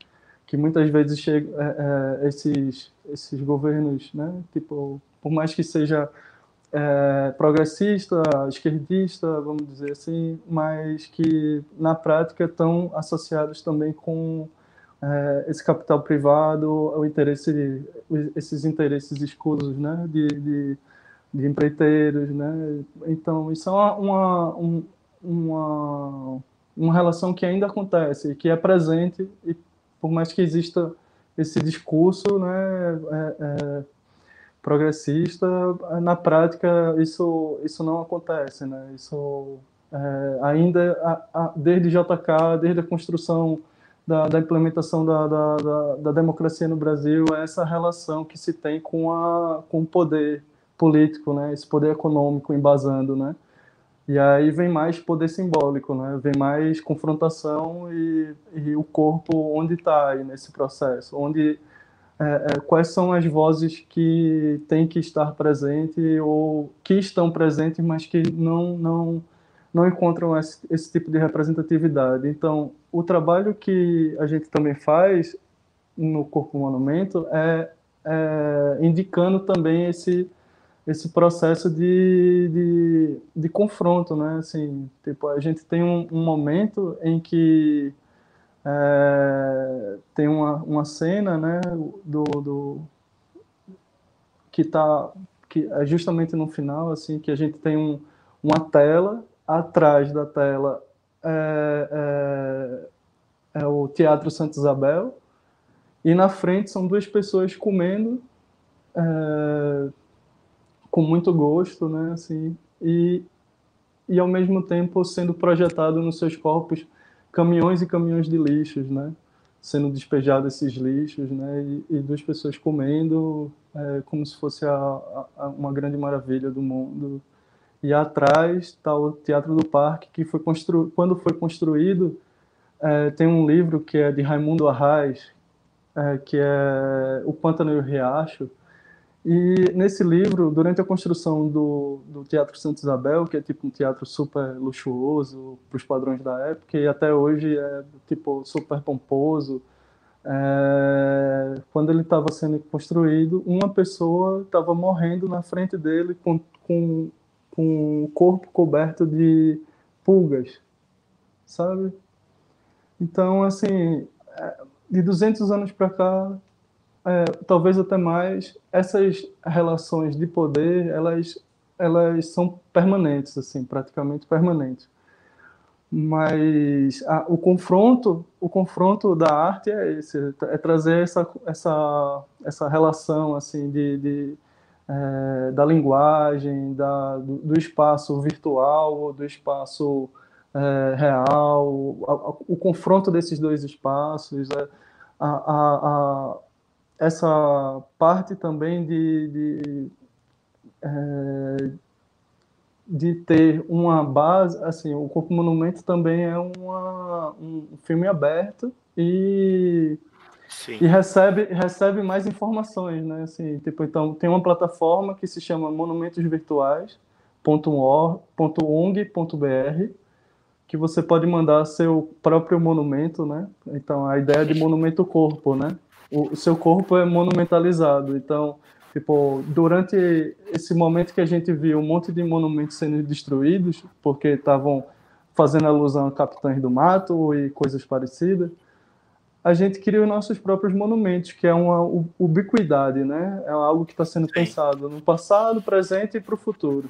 que muitas vezes chega, é, é, esses, esses governos, né, tipo, por mais que seja é, progressista, esquerdista, vamos dizer assim, mas que na prática estão associados também com é, esse capital privado, o interesse de, esses interesses escusos, né, de, de, de, empreiteiros, né. Então isso é uma, uma, uma, uma relação que ainda acontece, que é presente e por mais que exista esse discurso, né, é, é progressista, na prática isso, isso não acontece, né? Isso é, ainda, a, a, desde JK, desde a construção da, da implementação da, da, da, democracia no Brasil, é essa relação que se tem com, a, com o poder político, né? Esse poder econômico embasando, né? E aí vem mais poder simbólico, né? Vem mais confrontação e, e o corpo onde está nesse processo, onde é, é, quais são as vozes que têm que estar presentes ou que estão presentes, mas que não, não, não encontram esse, esse tipo de representatividade. Então, o trabalho que a gente também faz no Corpo Monumento é, é indicando também esse esse processo de, de, de, confronto, né? Assim, tipo, a gente tem um, um momento em que é, tem uma, uma cena né, do, do que está que é justamente no final assim que a gente tem um, uma tela atrás da tela é, é, é, o Teatro Santa Isabel e na frente são duas pessoas comendo é, com muito gosto, né? Assim, e, e ao mesmo tempo sendo projetado nos seus corpos caminhões e caminhões de lixos, né? Sendo despejados esses lixos, né? E, e duas pessoas comendo é, como se fosse a, a, uma grande maravilha do mundo. E atrás está o Teatro do Parque, que foi constru... quando foi construído, é, tem um livro que é de Raimundo Arraes, é, que é O Pântano e o Riacho, e nesse livro, durante a construção do, do Teatro Santa Isabel, que é tipo um teatro super luxuoso para os padrões da época, e até hoje é tipo super pomposo, é, quando ele estava sendo construído, uma pessoa estava morrendo na frente dele com, com, com o corpo coberto de pulgas, sabe? Então, assim, é, de 200 anos para cá, é, talvez até mais, essas relações de poder, elas, elas são permanentes, assim, praticamente permanentes. Mas a, o confronto, o confronto da arte é esse, é trazer essa, essa, essa relação, assim, de, de é, da linguagem, da, do, do, espaço virtual, do espaço é, real, a, a, o confronto desses dois espaços, é, a, essa parte também de, de, é, de, ter uma base, assim, o Corpo Monumento também é uma, um filme aberto e, e recebe, recebe mais informações, né? Assim, tipo, então, tem uma plataforma que se chama monumentosvirtuais.org.br que você pode mandar seu próprio monumento, né? Então, a ideia de monumento corpo, né? O, seu corpo é monumentalizado. Então, tipo, durante esse momento que a gente viu um monte de monumentos sendo destruídos, porque estavam fazendo alusão a capitães do mato e coisas parecidas, a gente cria os nossos próprios monumentos, que é uma ubiquidade, né? É algo que está sendo pensado no passado, presente e para o futuro.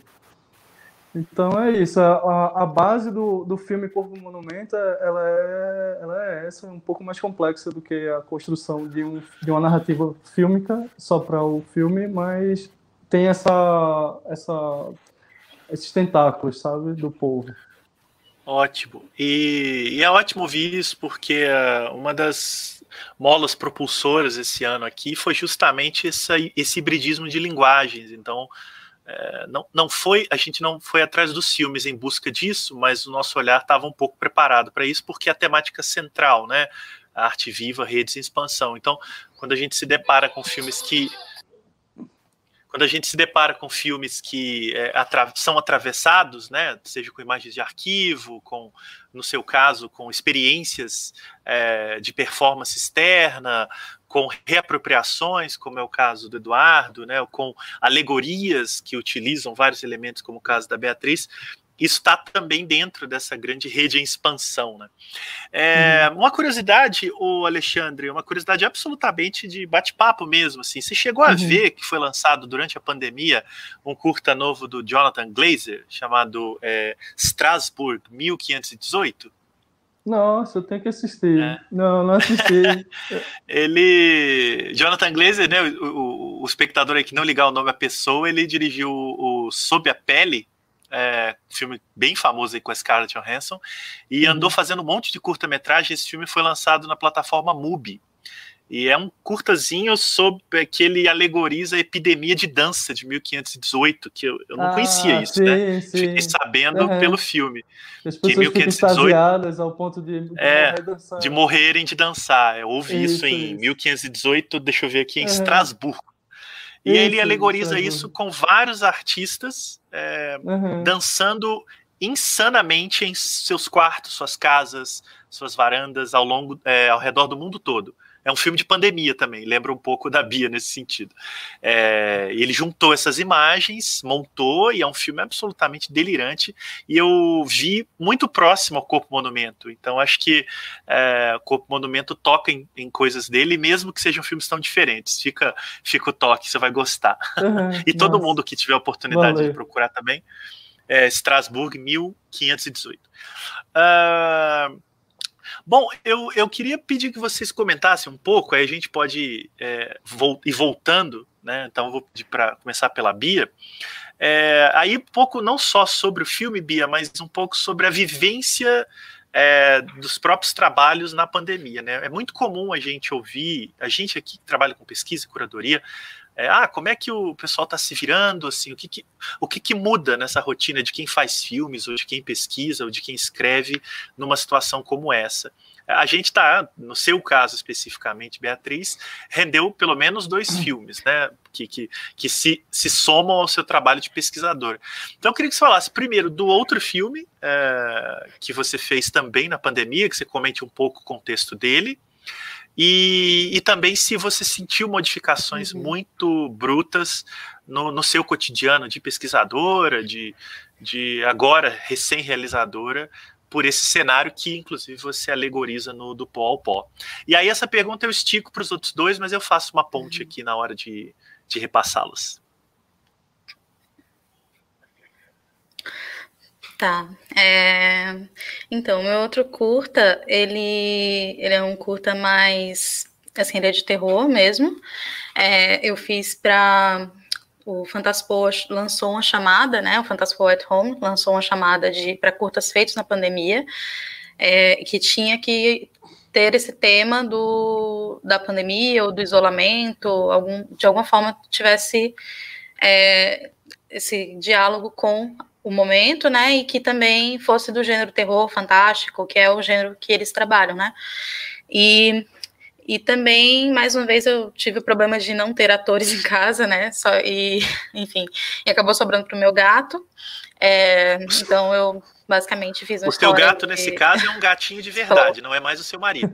Então é isso. A, a base do, do filme Corpo Monumento ela é, ela é essa, um pouco mais complexa do que a construção de, um, de uma narrativa fílmica só para o filme, mas tem essa, essa, esses tentáculos, sabe, do povo. Ótimo. E, e é ótimo ouvir isso, porque uh, uma das molas propulsoras esse ano aqui foi justamente essa, esse hibridismo de linguagens. Então, é, não, não foi, a gente não foi atrás dos filmes em busca disso, mas o nosso olhar estava um pouco preparado para isso, porque é a temática central, né? A arte viva, redes em expansão. Então, quando a gente se depara com filmes que quando a gente se depara com filmes que é, atra são atravessados, né, seja com imagens de arquivo, com, no seu caso, com experiências é, de performance externa, com reapropriações, como é o caso do Eduardo, né, com alegorias que utilizam vários elementos, como o caso da Beatriz, isso está também dentro dessa grande rede em expansão. Né? É, hum. Uma curiosidade, o Alexandre, uma curiosidade absolutamente de bate-papo mesmo. Assim, você chegou a uhum. ver que foi lançado durante a pandemia um curta novo do Jonathan Glazer chamado é, Strasbourg 1518? Nossa, eu tenho que assistir. É. Não, não assisti. [laughs] ele. Jonathan Glazer, né? O, o, o, espectador aí que não ligar o nome à pessoa, ele dirigiu o Sob a Pele, é, filme bem famoso aí com a Scarlett Johansson, e uhum. andou fazendo um monte de curta-metragem. Esse filme foi lançado na plataforma MUBI. E é um curtazinho sobre que ele alegoriza a epidemia de dança de 1518, que eu, eu não ah, conhecia isso, né? sim, né? Sim. Fiquei sabendo uhum. pelo filme. As pessoas que 1518 ao ponto de, de, é, de morrerem de dançar. Eu ouvi isso, isso em isso. 1518, deixa eu ver aqui, em uhum. Estrasburgo. E isso, ele alegoriza isso com vários artistas é, uhum. dançando insanamente em seus quartos, suas casas, suas varandas ao longo, é, ao redor do mundo todo. É um filme de pandemia também, lembra um pouco da Bia nesse sentido. É, ele juntou essas imagens, montou, e é um filme absolutamente delirante. E eu vi muito próximo ao Corpo Monumento. Então acho que é, o Corpo Monumento toca em, em, coisas dele, mesmo que sejam filmes tão diferentes. Fica, fica o toque, você vai gostar. Uhum, [laughs] e todo nossa. mundo que tiver a oportunidade Valeu. de procurar também. É Strasbourg 1518. Uh, Bom, eu, eu queria pedir que vocês comentassem um pouco, aí a gente pode é, ir voltando, né? Então eu vou pedir para começar pela Bia. É, aí um pouco não só sobre o filme, Bia, mas um pouco sobre a vivência é, dos próprios trabalhos na pandemia. Né? É muito comum a gente ouvir, a gente aqui que trabalha com pesquisa e curadoria, é, ah, como é que o pessoal está se virando, assim, o que, que o que, que, muda nessa rotina de quem faz filmes, ou de quem pesquisa, ou de quem escreve numa situação como essa? A gente está, no seu caso especificamente, Beatriz, rendeu pelo menos dois hum. filmes, né? Que, que, que se, se somam ao seu trabalho de pesquisador. Então, eu queria que você falasse primeiro do outro filme é, que você fez também na pandemia, que você comente um pouco o contexto dele, e, e também se você sentiu modificações uhum. muito brutas no, no, seu cotidiano de pesquisadora, de, de agora recém-realizadora, por esse cenário que, inclusive, você alegoriza no do pó ao pó. E aí, essa pergunta eu estico para os outros dois, mas eu faço uma ponte uhum. aqui na hora de, de repassá-los. Tá. É... Então, meu outro curta, ele, ele é um curta mais. Assim, ele é de terror mesmo. É, eu fiz para. O Fantaspo lançou uma chamada, né? O Fantaspo at Home lançou uma chamada de para curtas feitos na pandemia, é, que tinha que ter esse tema do, da pandemia ou do isolamento, algum, de alguma forma tivesse é, esse diálogo com o momento, né, e que também fosse do gênero terror fantástico, que é o gênero que eles trabalham, né, e, e também, mais uma vez, eu tive o problema de não ter atores em casa, né, só, e, enfim, e acabou sobrando para o meu gato, é, então eu basicamente fiz uma O teu gato, de... nesse caso, é um gatinho de verdade, não é mais o seu marido.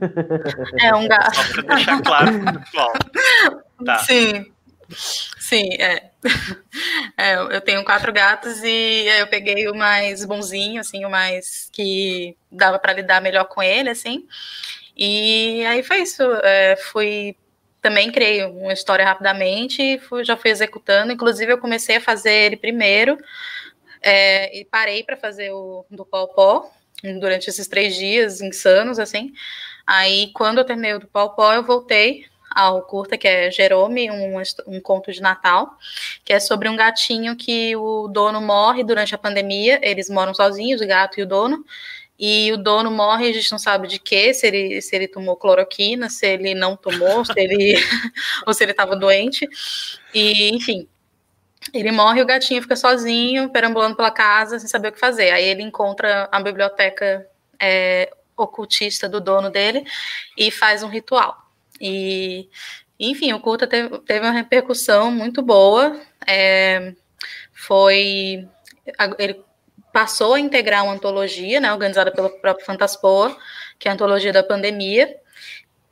É um gato. Só para deixar claro pro pessoal. [laughs] Tá. Sim, Sim, é. é. Eu tenho quatro gatos e eu peguei o mais bonzinho, assim, o mais que dava para lidar melhor com ele, assim. E aí foi isso. É, fui também criei uma história rapidamente e fui, já fui executando. Inclusive, eu comecei a fazer ele primeiro é, e parei para fazer o do pau pó durante esses três dias insanos, assim. Aí, quando eu terminei o do pau pó, eu voltei ao curta, que é Jerome, um, um conto de Natal, que é sobre um gatinho que o dono morre durante a pandemia, eles moram sozinhos, o gato e o dono, e o dono morre, a gente não sabe de quê, se ele, se ele tomou cloroquina, se ele não tomou, se ele [laughs] ou se ele estava doente. E, enfim, ele morre e o gatinho fica sozinho, perambulando pela casa, sem saber o que fazer. Aí ele encontra a biblioteca é, ocultista do dono dele e faz um ritual. E, enfim, o curta teve, teve uma repercussão muito boa. É, foi. Ele passou a integrar uma antologia, né, organizada pelo próprio Fantaspoa, que é a antologia da pandemia,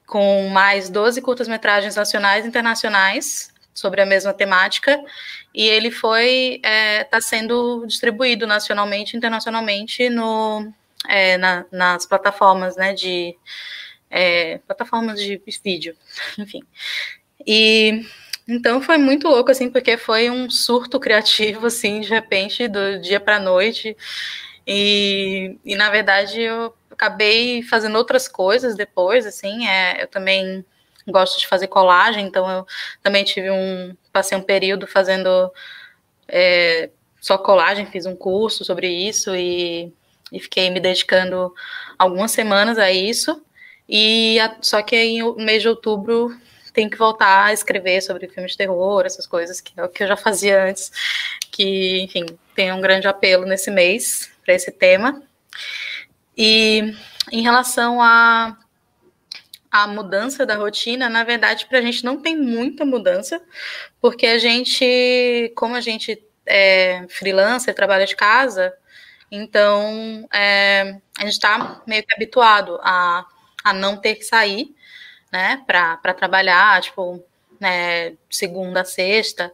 com mais 12 curtas-metragens nacionais e internacionais sobre a mesma temática, e ele foi está é, tá sendo distribuído nacionalmente e internacionalmente no, é, na, nas plataformas né, de é, plataformas de vídeo, enfim. E então foi muito louco, assim, porque foi um surto criativo, assim, de repente, do dia para noite. E, e, na verdade, eu acabei fazendo outras coisas depois, assim, é, eu também gosto de fazer colagem, então eu também tive um, passei um período fazendo é, só colagem, fiz um curso sobre isso e, e fiquei me dedicando algumas semanas a isso. E a, só que no mês de outubro tem que voltar a escrever sobre filmes de terror, essas coisas que é o que eu já fazia antes, que, enfim, tem um grande apelo nesse mês para esse tema. E em relação a a mudança da rotina, na verdade, para a gente não tem muita mudança, porque a gente, como a gente é freelancer, trabalha de casa, então é, a gente está meio que habituado a a não ter que sair, né, para trabalhar, tipo, né, segunda sexta.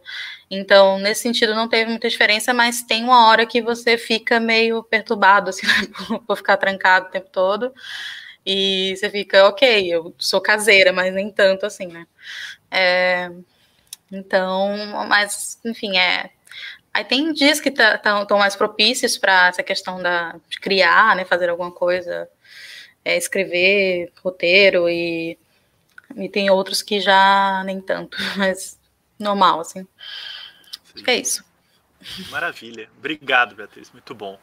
Então, nesse sentido, não teve muita diferença, mas tem uma hora que você fica meio perturbado, assim, [laughs] né, por ficar trancado o tempo todo. E você fica, ok, eu sou caseira, mas nem tanto assim, né? É, então, mas, enfim, é. Aí tem dias que estão tá, mais propícios para essa questão da, de criar, né, fazer alguma coisa é, escrever roteiro e, e tem outros que já nem tanto, [laughs] mas normal, assim. Que é isso. Maravilha. Obrigado, Beatriz. Muito bom.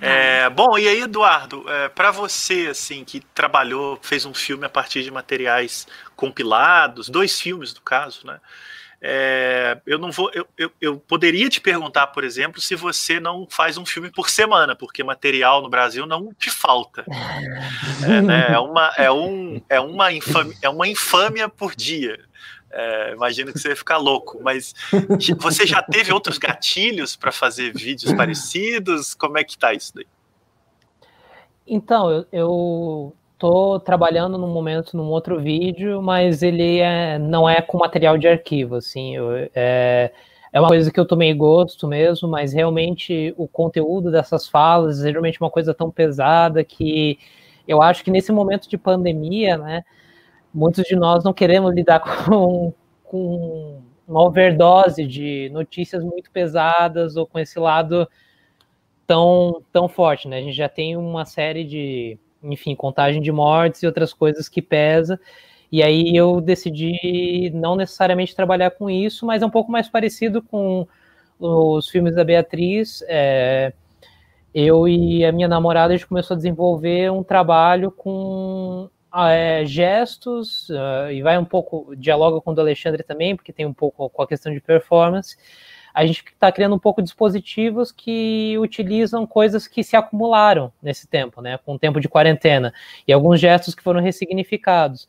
É, bom, e aí, Eduardo, é, para você, assim, que trabalhou, fez um filme a partir de materiais compilados, dois filmes no caso, né? É, eu não vou. Eu, eu, eu, poderia te perguntar, por exemplo, se você não faz um filme por semana, porque material no Brasil não te falta. É, né, é uma, é, um, é, uma infâmia, é uma infâmia por dia. É, imagino que você vai ficar louco, mas você já teve outros gatilhos para fazer vídeos parecidos? Como é que tá isso daí? Então, eu, eu tô trabalhando no momento num outro vídeo, mas ele é, não é com material de arquivo, assim, eu, é, é uma coisa que eu tomei gosto mesmo, mas realmente o conteúdo dessas falas é geralmente uma coisa tão pesada que eu acho que nesse momento de pandemia, né, muitos de nós não queremos lidar [laughs] com, com uma overdose de notícias muito pesadas ou com esse lado tão, tão forte, né? A gente já tem uma série de, enfim, contagem de mortes e outras coisas que pesa. E aí eu decidi não necessariamente trabalhar com isso, mas é um pouco mais parecido com os filmes da Beatriz. É, eu e a minha namorada a gente começou a desenvolver um trabalho com é, gestos, uh, e vai um pouco, dialoga com o do Alexandre também, porque tem um pouco com a questão de performance. A gente está criando um pouco dispositivos que utilizam coisas que se acumularam nesse tempo, né, com o tempo de quarentena, e alguns gestos que foram ressignificados.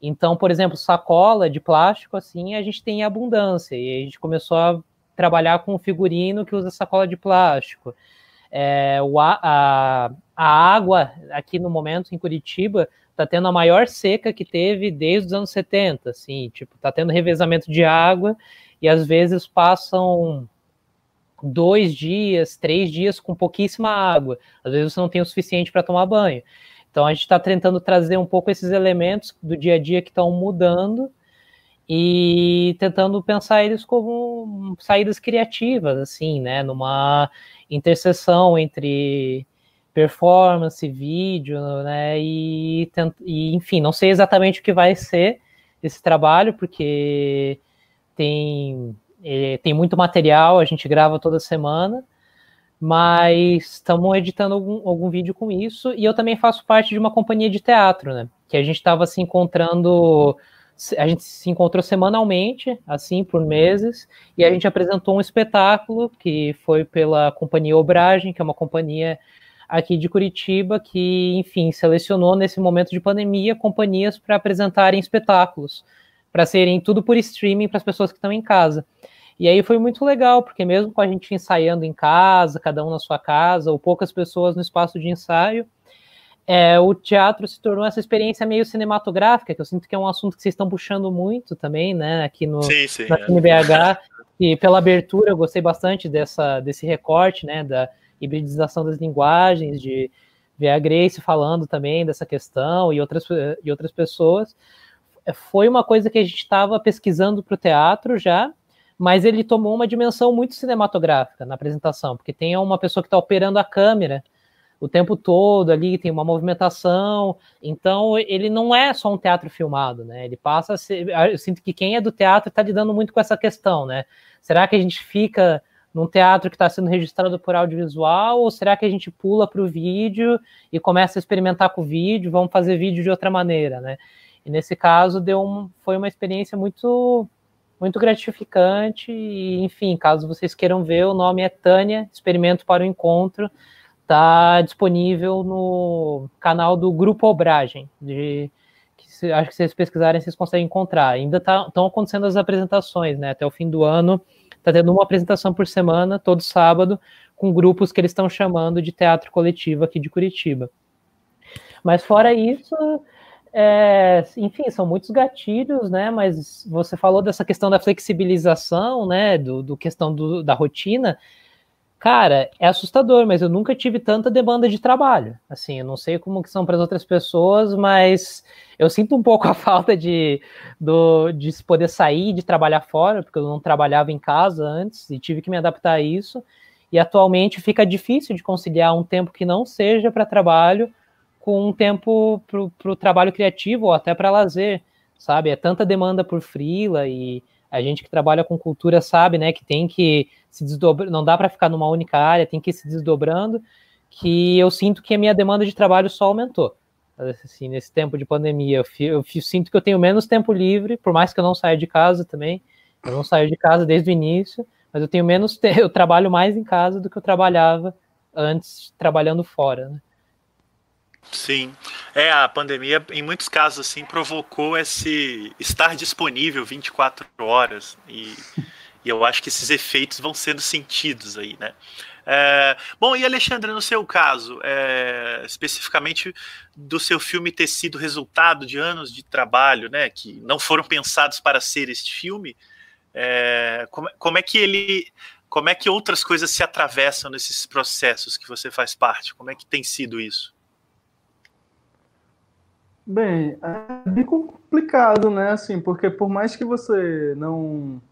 Então, por exemplo, sacola de plástico, assim, a gente tem abundância, e a gente começou a trabalhar com figurino que usa sacola de plástico. É, o, a, a água, aqui no momento, em Curitiba, tá tendo a maior seca que teve desde os anos 70, assim, tipo, tá tendo revezamento de água e às vezes passam dois dias, três dias com pouquíssima água. Às vezes você não tem o suficiente para tomar banho. Então a gente está tentando trazer um pouco esses elementos do dia a dia que estão mudando e tentando pensar eles como saídas criativas, assim, né? Numa interseção entre performance, vídeo, né? E, e, enfim, não sei exatamente o que vai ser esse trabalho, porque tem, é, tem muito material, a gente grava toda semana, mas estamos editando algum, algum vídeo com isso, e eu também faço parte de uma companhia de teatro, né? Que a gente estava se encontrando a gente se encontrou semanalmente, assim, por meses, e a gente apresentou um espetáculo que foi pela companhia Obragem, que é uma companhia aqui de Curitiba, que, enfim, selecionou nesse momento de pandemia companhias para apresentarem espetáculos, para serem tudo por streaming para as pessoas que estão em casa. E aí foi muito legal, porque mesmo com a gente ensaiando em casa, cada um na sua casa, ou poucas pessoas no espaço de ensaio, é, o teatro se tornou essa experiência meio cinematográfica, que eu sinto que é um assunto que vocês estão puxando muito também, né, aqui no sim, sim, na CineBH, é. e pela abertura eu gostei bastante dessa, desse recorte, né, da, hibridização das linguagens, de ver a Grace falando também dessa questão e outras, e outras pessoas. Foi uma coisa que a gente estava pesquisando para o teatro já, mas ele tomou uma dimensão muito cinematográfica na apresentação, porque tem uma pessoa que está operando a câmera o tempo todo ali, tem uma movimentação, então ele não é só um teatro filmado, né? Ele passa a ser. Eu sinto que quem é do teatro está lidando muito com essa questão, né? Será que a gente fica num teatro que está sendo registrado por audiovisual, ou será que a gente pula para o vídeo e começa a experimentar com o vídeo, vamos fazer vídeo de outra maneira, né? E nesse caso deu um, foi uma experiência muito muito gratificante e, enfim, caso vocês queiram ver, o nome é Tânia, Experimento para o Encontro, está disponível no canal do Grupo Obragem, de, que, acho que se vocês pesquisarem, vocês conseguem encontrar. Ainda estão tá, acontecendo as apresentações, né, até o fim do ano, Está tendo uma apresentação por semana, todo sábado, com grupos que eles estão chamando de teatro coletivo aqui de Curitiba. Mas fora isso, é, enfim, são muitos gatilhos, né? Mas você falou dessa questão da flexibilização, né? Do, do questão do, da rotina. Cara, é assustador, mas eu nunca tive tanta demanda de trabalho. Assim, eu não sei como que são para as outras pessoas, mas eu sinto um pouco [laughs] a falta de, do, de poder sair, de trabalhar fora, porque eu não trabalhava em casa antes e tive que me adaptar a isso. E atualmente fica difícil de conciliar um tempo que não seja para trabalho com um tempo para o trabalho criativo ou até para lazer, sabe? É tanta demanda por freela e a gente que trabalha com cultura sabe, né, que tem que se desdobrar, não dá para ficar numa única área, tem que ir se desdobrando, que eu sinto que a minha demanda de trabalho só aumentou. Assim, nesse tempo de pandemia, eu, eu sinto que eu tenho menos tempo livre, por mais que eu não saia de casa também, eu não saio de casa desde o início, mas eu tenho menos [laughs] eu trabalho mais em casa do que eu trabalhava antes trabalhando fora, né? Sim, é a pandemia em muitos casos assim provocou esse estar disponível 24 horas e, e eu acho que esses efeitos vão sendo sentidos aí, né? É, bom, e Alexandre, no seu caso, é, especificamente do seu filme ter sido resultado de anos de trabalho, né, que não foram pensados para ser este filme, é, como, como é que ele como é que outras coisas se atravessam nesses processos que você faz parte? Como é que tem sido isso? Bem, é bem complicado, né? Assim, porque por mais que você não.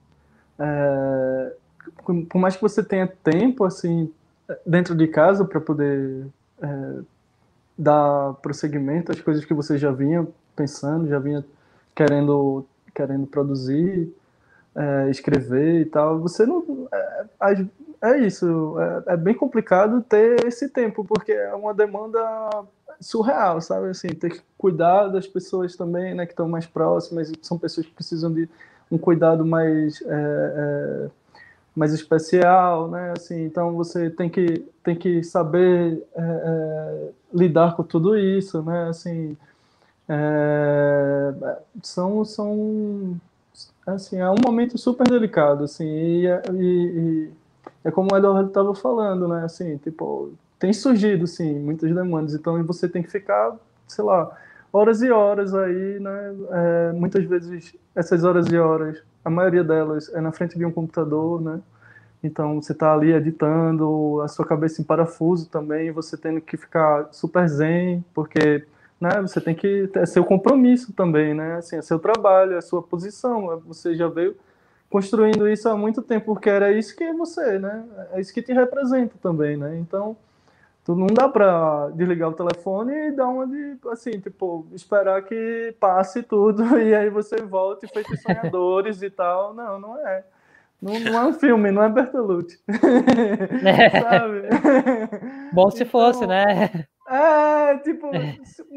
É, por mais que você tenha tempo, assim, dentro de casa para poder é, dar prosseguimento às coisas que você já vinha pensando, já vinha querendo, querendo produzir, é, escrever e tal, você não. É, é isso, é, é, bem complicado ter esse tempo, porque é uma demanda surreal, sabe? Assim, ter que cuidar das pessoas também, né, que estão mais próximas, são pessoas que precisam de um cuidado mais é, é, mais especial, né? Assim, então você tem que tem que saber é, é lidar com tudo isso, né? Assim, é, são são assim é um momento super delicado, assim, e, e, e é como o Eduardo estava falando, né? Assim, tipo tem surgido, sim, muitas demandas. Então, você tem que ficar, sei lá, horas e horas aí, né? É, muitas vezes, essas horas e horas, a maioria delas é na frente de um computador, né? Então, você está ali editando, a sua cabeça em parafuso também, você tendo que ficar super zen, porque né, você tem que ter seu compromisso também, né? Assim, é seu trabalho, é sua posição. Você já veio construindo isso há muito tempo, porque era isso que é você, né? É isso que te representa também, né? Então, Tu não dá para desligar o telefone e dar uma de, assim, tipo, esperar que passe tudo [laughs] e aí você volte feito sonhadores e tal. Não, não é. Não, não, é um filme, não é Bertolucci. [laughs] É. [laughs] sabe? Bom se então, fosse, né? É, tipo,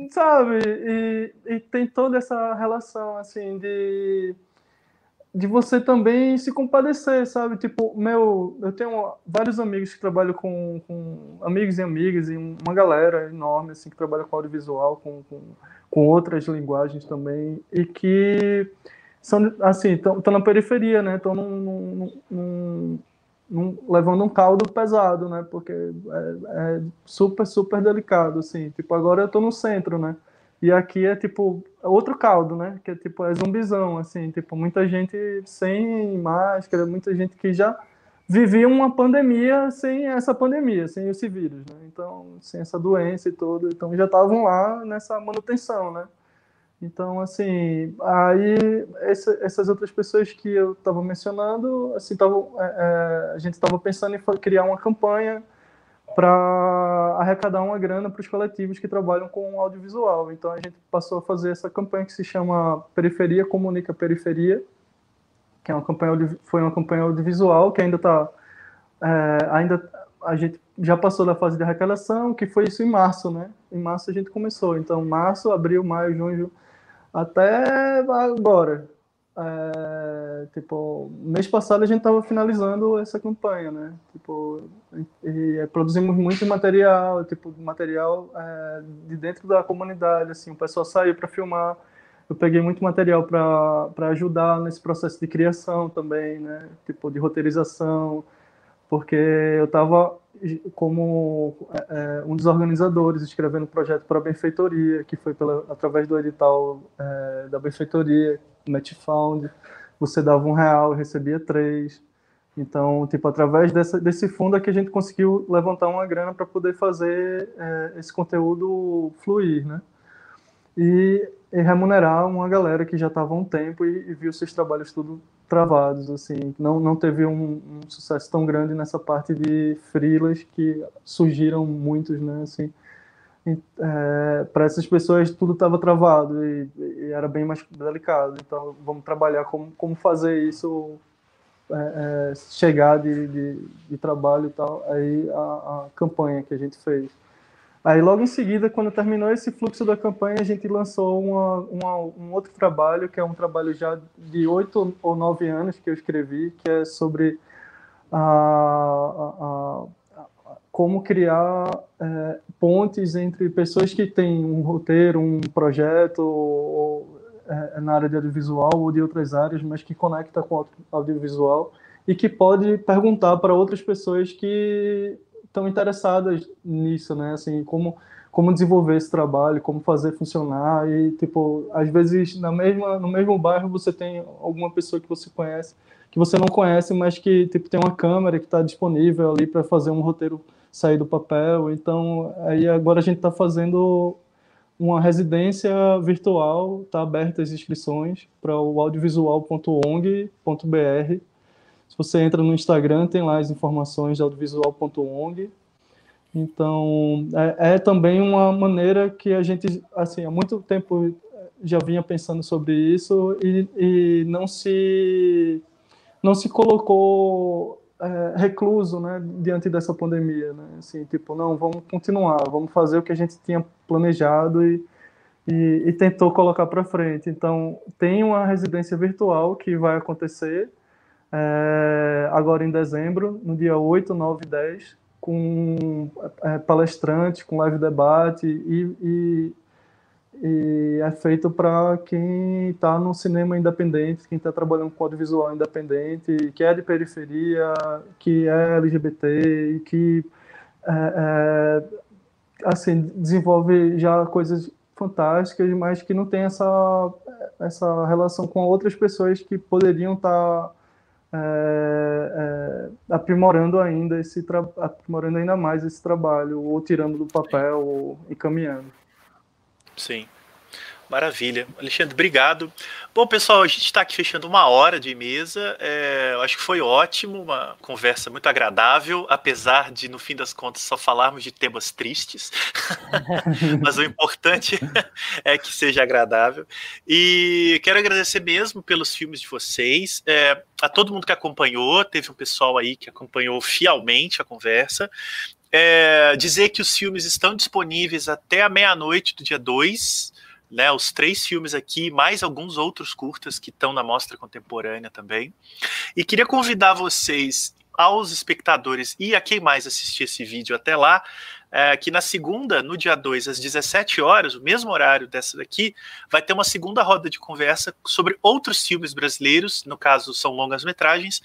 sabe? E, e tem toda essa relação, assim, de de você também se compadecer, sabe? Tipo, meu, eu tenho vários amigos que trabalham com, com amigos e amigas e uma galera enorme assim que trabalha com audiovisual, com, com, com outras linguagens também e que são assim, estão na periferia, né? Estão levando um caldo pesado, né? Porque é, é super super delicado, assim. Tipo, agora eu estou no centro, né? E aqui é tipo outro caldo, né? Que é tipo é zumbizão, assim, tipo muita gente sem máscara, muita gente que já vivia uma pandemia sem essa pandemia, sem esse vírus, né? Então, sem essa doença e tudo, então já estavam lá nessa manutenção, né? Então, assim, aí essa, essas outras pessoas que eu estava mencionando, assim, tavam, é, é, a gente estava pensando em criar uma campanha para arrecadar uma grana para os coletivos que trabalham com audiovisual. Então a gente passou a fazer essa campanha que se chama Periferia Comunica Periferia, que é uma campanha foi uma campanha audiovisual que ainda está é, ainda a gente já passou da fase de arrecadação, que foi isso em março, né? Em março a gente começou. Então março, abril, maio, junho, até agora. É, tipo, mês passado a gente estava finalizando essa campanha, né? Tipo, e, e produzimos muito material, tipo, material é, de dentro da comunidade, assim, o pessoal saiu para filmar. Eu peguei muito material para ajudar nesse processo de criação também, né? Tipo, de roteirização, porque eu estava como é, um dos organizadores escrevendo o projeto para a benfeitoria, que foi pela, através do edital é, da benfeitoria, Netfound, você dava um real recebia três. Então, tipo, através dessa, desse fundo é que a gente conseguiu levantar uma grana para poder fazer é, esse conteúdo fluir, né? E, e, remunerar uma galera que já estava há um tempo e, e viu seus trabalhos tudo travados, assim, não, não teve um, um, sucesso tão grande nessa parte de freelas que surgiram muitos, né, assim. é, para essas pessoas tudo estava travado e, e, era bem mais delicado. Então, vamos trabalhar como, como fazer isso é, é, chegar de, de, de, trabalho e tal. Aí a, a, campanha que a gente fez. Aí logo em seguida, quando terminou esse fluxo da campanha, a gente lançou uma, uma, um outro trabalho, que é um trabalho já de oito ou nove anos que eu escrevi, que é sobre a, a como criar é, pontes entre pessoas que têm um roteiro, um projeto ou, é, na área de audiovisual ou de outras áreas, mas que conecta com audiovisual e que pode perguntar para outras pessoas que estão interessadas nisso, né? Assim, como como desenvolver esse trabalho, como fazer funcionar e tipo, às vezes na mesma no mesmo bairro você tem alguma pessoa que você conhece que você não conhece, mas que tipo tem uma câmera que está disponível ali para fazer um roteiro sair do papel. Então, aí agora a gente está fazendo uma residência virtual, está aberta as inscrições para o audiovisual.ong.br. Se você entra no Instagram, tem lá as informações de audiovisual.ong. Então, é, é, também uma maneira que a gente, assim, há muito tempo já vinha pensando sobre isso e, e não se não se colocou é, recluso, né, diante dessa pandemia, né, assim, tipo, não, vamos continuar, vamos fazer o que a gente tinha planejado e, e, e tentou colocar para frente. Então, tem uma residência virtual que vai acontecer é, agora em dezembro, no dia 8, 9 e 10, com é, palestrantes, com live debate e, e e é feito para quem está no cinema independente, quem está trabalhando com audiovisual independente, que é de periferia, que é LGBT e que é, é, assim desenvolve já coisas fantásticas, mas que não tem essa essa relação com outras pessoas que poderiam estar tá, é, é, aprimorando ainda esse aprimorando ainda mais esse trabalho ou tirando do papel ou encaminhando. Sim. Maravilha. Alexandre, obrigado. Bom, pessoal, a gente está aqui fechando uma hora de mesa. É, eu acho que foi ótimo, uma conversa muito agradável, apesar de, no fim das contas, só falarmos de temas tristes. [laughs] Mas o importante [laughs] é que seja agradável. E quero agradecer mesmo pelos filmes de vocês, é, a todo mundo que acompanhou. Teve um pessoal aí que acompanhou fielmente a conversa. É, dizer que os filmes estão disponíveis até a meia-noite do dia 2, né, os três filmes aqui, mais alguns outros curtas que estão na mostra contemporânea também. E queria convidar vocês, aos espectadores e a quem mais assistir esse vídeo até lá, é, que na segunda, no dia 2, às 17 horas, o mesmo horário dessa daqui, vai ter uma segunda roda de conversa sobre outros filmes brasileiros, no caso são longas metragens,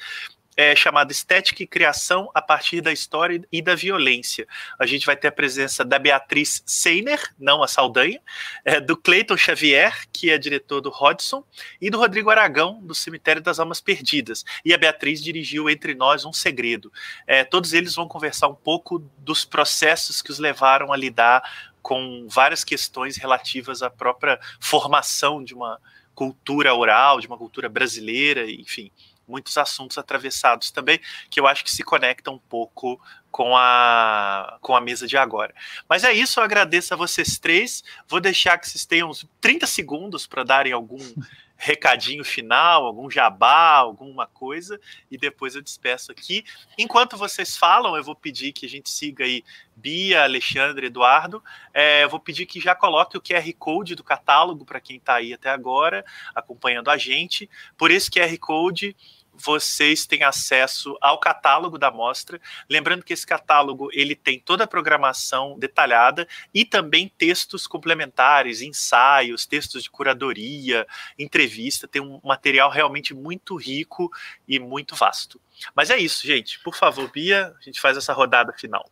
é, chamada Estética e Criação a partir da história e da violência. A gente vai ter a presença da Beatriz Seiner, não a Saldanha, é, do Cleiton Xavier, que é diretor do Hodson, e do Rodrigo Aragão, do Cemitério das Almas Perdidas. E a Beatriz dirigiu Entre Nós um Segredo. É, todos eles vão conversar um pouco dos processos que os levaram a lidar com várias questões relativas à própria formação de uma cultura oral, de uma cultura brasileira, enfim muitos assuntos atravessados também, que eu acho que se conectam um pouco com a, com a mesa de agora. Mas é isso, eu agradeço a vocês três. Vou deixar que vocês tenham uns 30 segundos para darem algum [laughs] recadinho final, algum jabá, alguma coisa, e depois eu despeço aqui. Enquanto vocês falam, eu vou pedir que a gente siga aí Bia, Alexandre, Eduardo. É, eu vou pedir que já coloque o QR Code do catálogo para quem está aí até agora, acompanhando a gente. Por esse QR Code, vocês têm acesso ao catálogo da mostra. Lembrando que esse catálogo ele tem toda a programação detalhada e também textos complementares, ensaios, textos de curadoria, entrevista. Tem um material realmente muito rico e muito vasto. Mas é isso, gente. Por favor, Bia, a gente faz essa rodada final.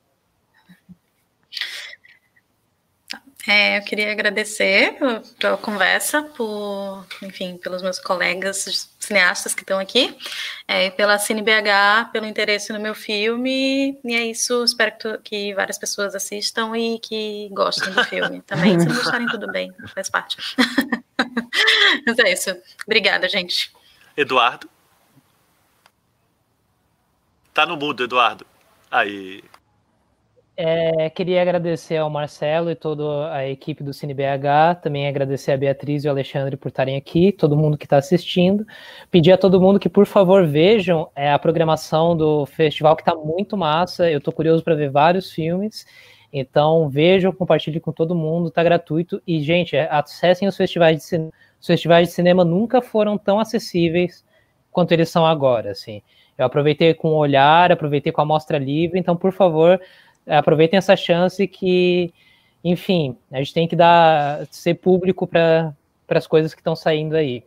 É, eu queria agradecer pela conversa, por, enfim, pelos meus colegas cineastas que estão aqui, é, pela CineBH, pelo interesse no meu filme, e é isso, espero que, que várias pessoas assistam e que gostem do filme [laughs] também, se não gostarem, tudo bem, faz parte. [laughs] Mas é isso, obrigada, gente. Eduardo? Tá no mudo, Eduardo. Aí. É, queria agradecer ao Marcelo e toda a equipe do CineBH, também agradecer a Beatriz e o Alexandre por estarem aqui, todo mundo que está assistindo. Pedir a todo mundo que, por favor, vejam é, a programação do festival, que está muito massa. Eu estou curioso para ver vários filmes. Então, vejam, compartilhem com todo mundo, está gratuito. E, gente, acessem os festivais de cinema. Os festivais de cinema nunca foram tão acessíveis quanto eles são agora, assim. Eu aproveitei com o olhar, aproveitei com a mostra livre, então, por favor, aproveitem essa chance que, enfim, a gente tem que dar ser público para as coisas que estão saindo aí.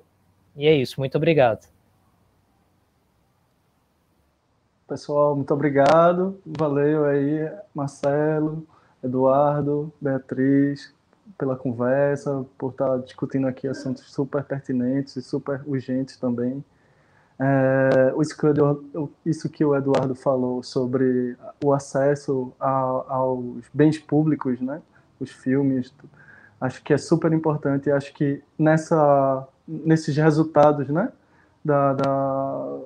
E é isso, muito obrigado. Pessoal, muito obrigado. Valeu aí, Marcelo, Eduardo, Beatriz, pela conversa, por estar discutindo aqui assuntos super pertinentes e super urgentes também. É, isso que o Eduardo falou sobre o acesso a, aos bens públicos, né? Os filmes, acho que é super importante. Acho que nessa, nesses resultados, né? Da, da,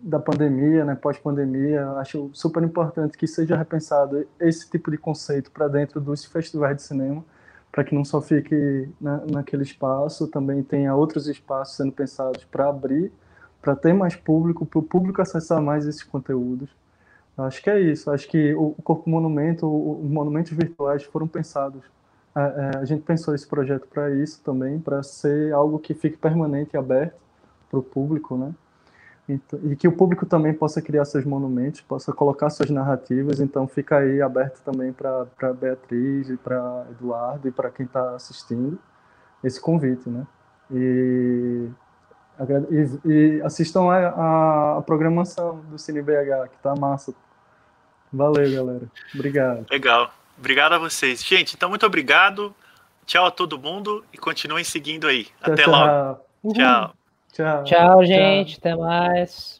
da pandemia, né? Pós-pandemia, acho super importante que seja repensado esse tipo de conceito para dentro dos festivais de cinema, para que não só fique na, naquele espaço, também tenha outros espaços sendo pensados para abrir para ter mais público, para o público acessar mais esses conteúdos. Acho que é isso. Acho que o Corpo Monumento, os monumentos virtuais foram pensados. A, é, a gente pensou esse projeto para isso também, para ser algo que fique permanente e aberto para o público, né? E, que o público também possa criar seus monumentos, possa colocar suas narrativas. Então, fica aí aberto também para Beatriz e para Eduardo e para quem está assistindo esse convite, né? E e, e assistam a, a, programação do Cine BH, que tá massa. Valeu, galera. Obrigado. Legal. Obrigado a vocês. Gente, então muito obrigado. Tchau a todo mundo e continuem seguindo aí. Tchau, Até tchau. logo. Tchau. Tchau. Tchau, gente. Tchau. Até mais.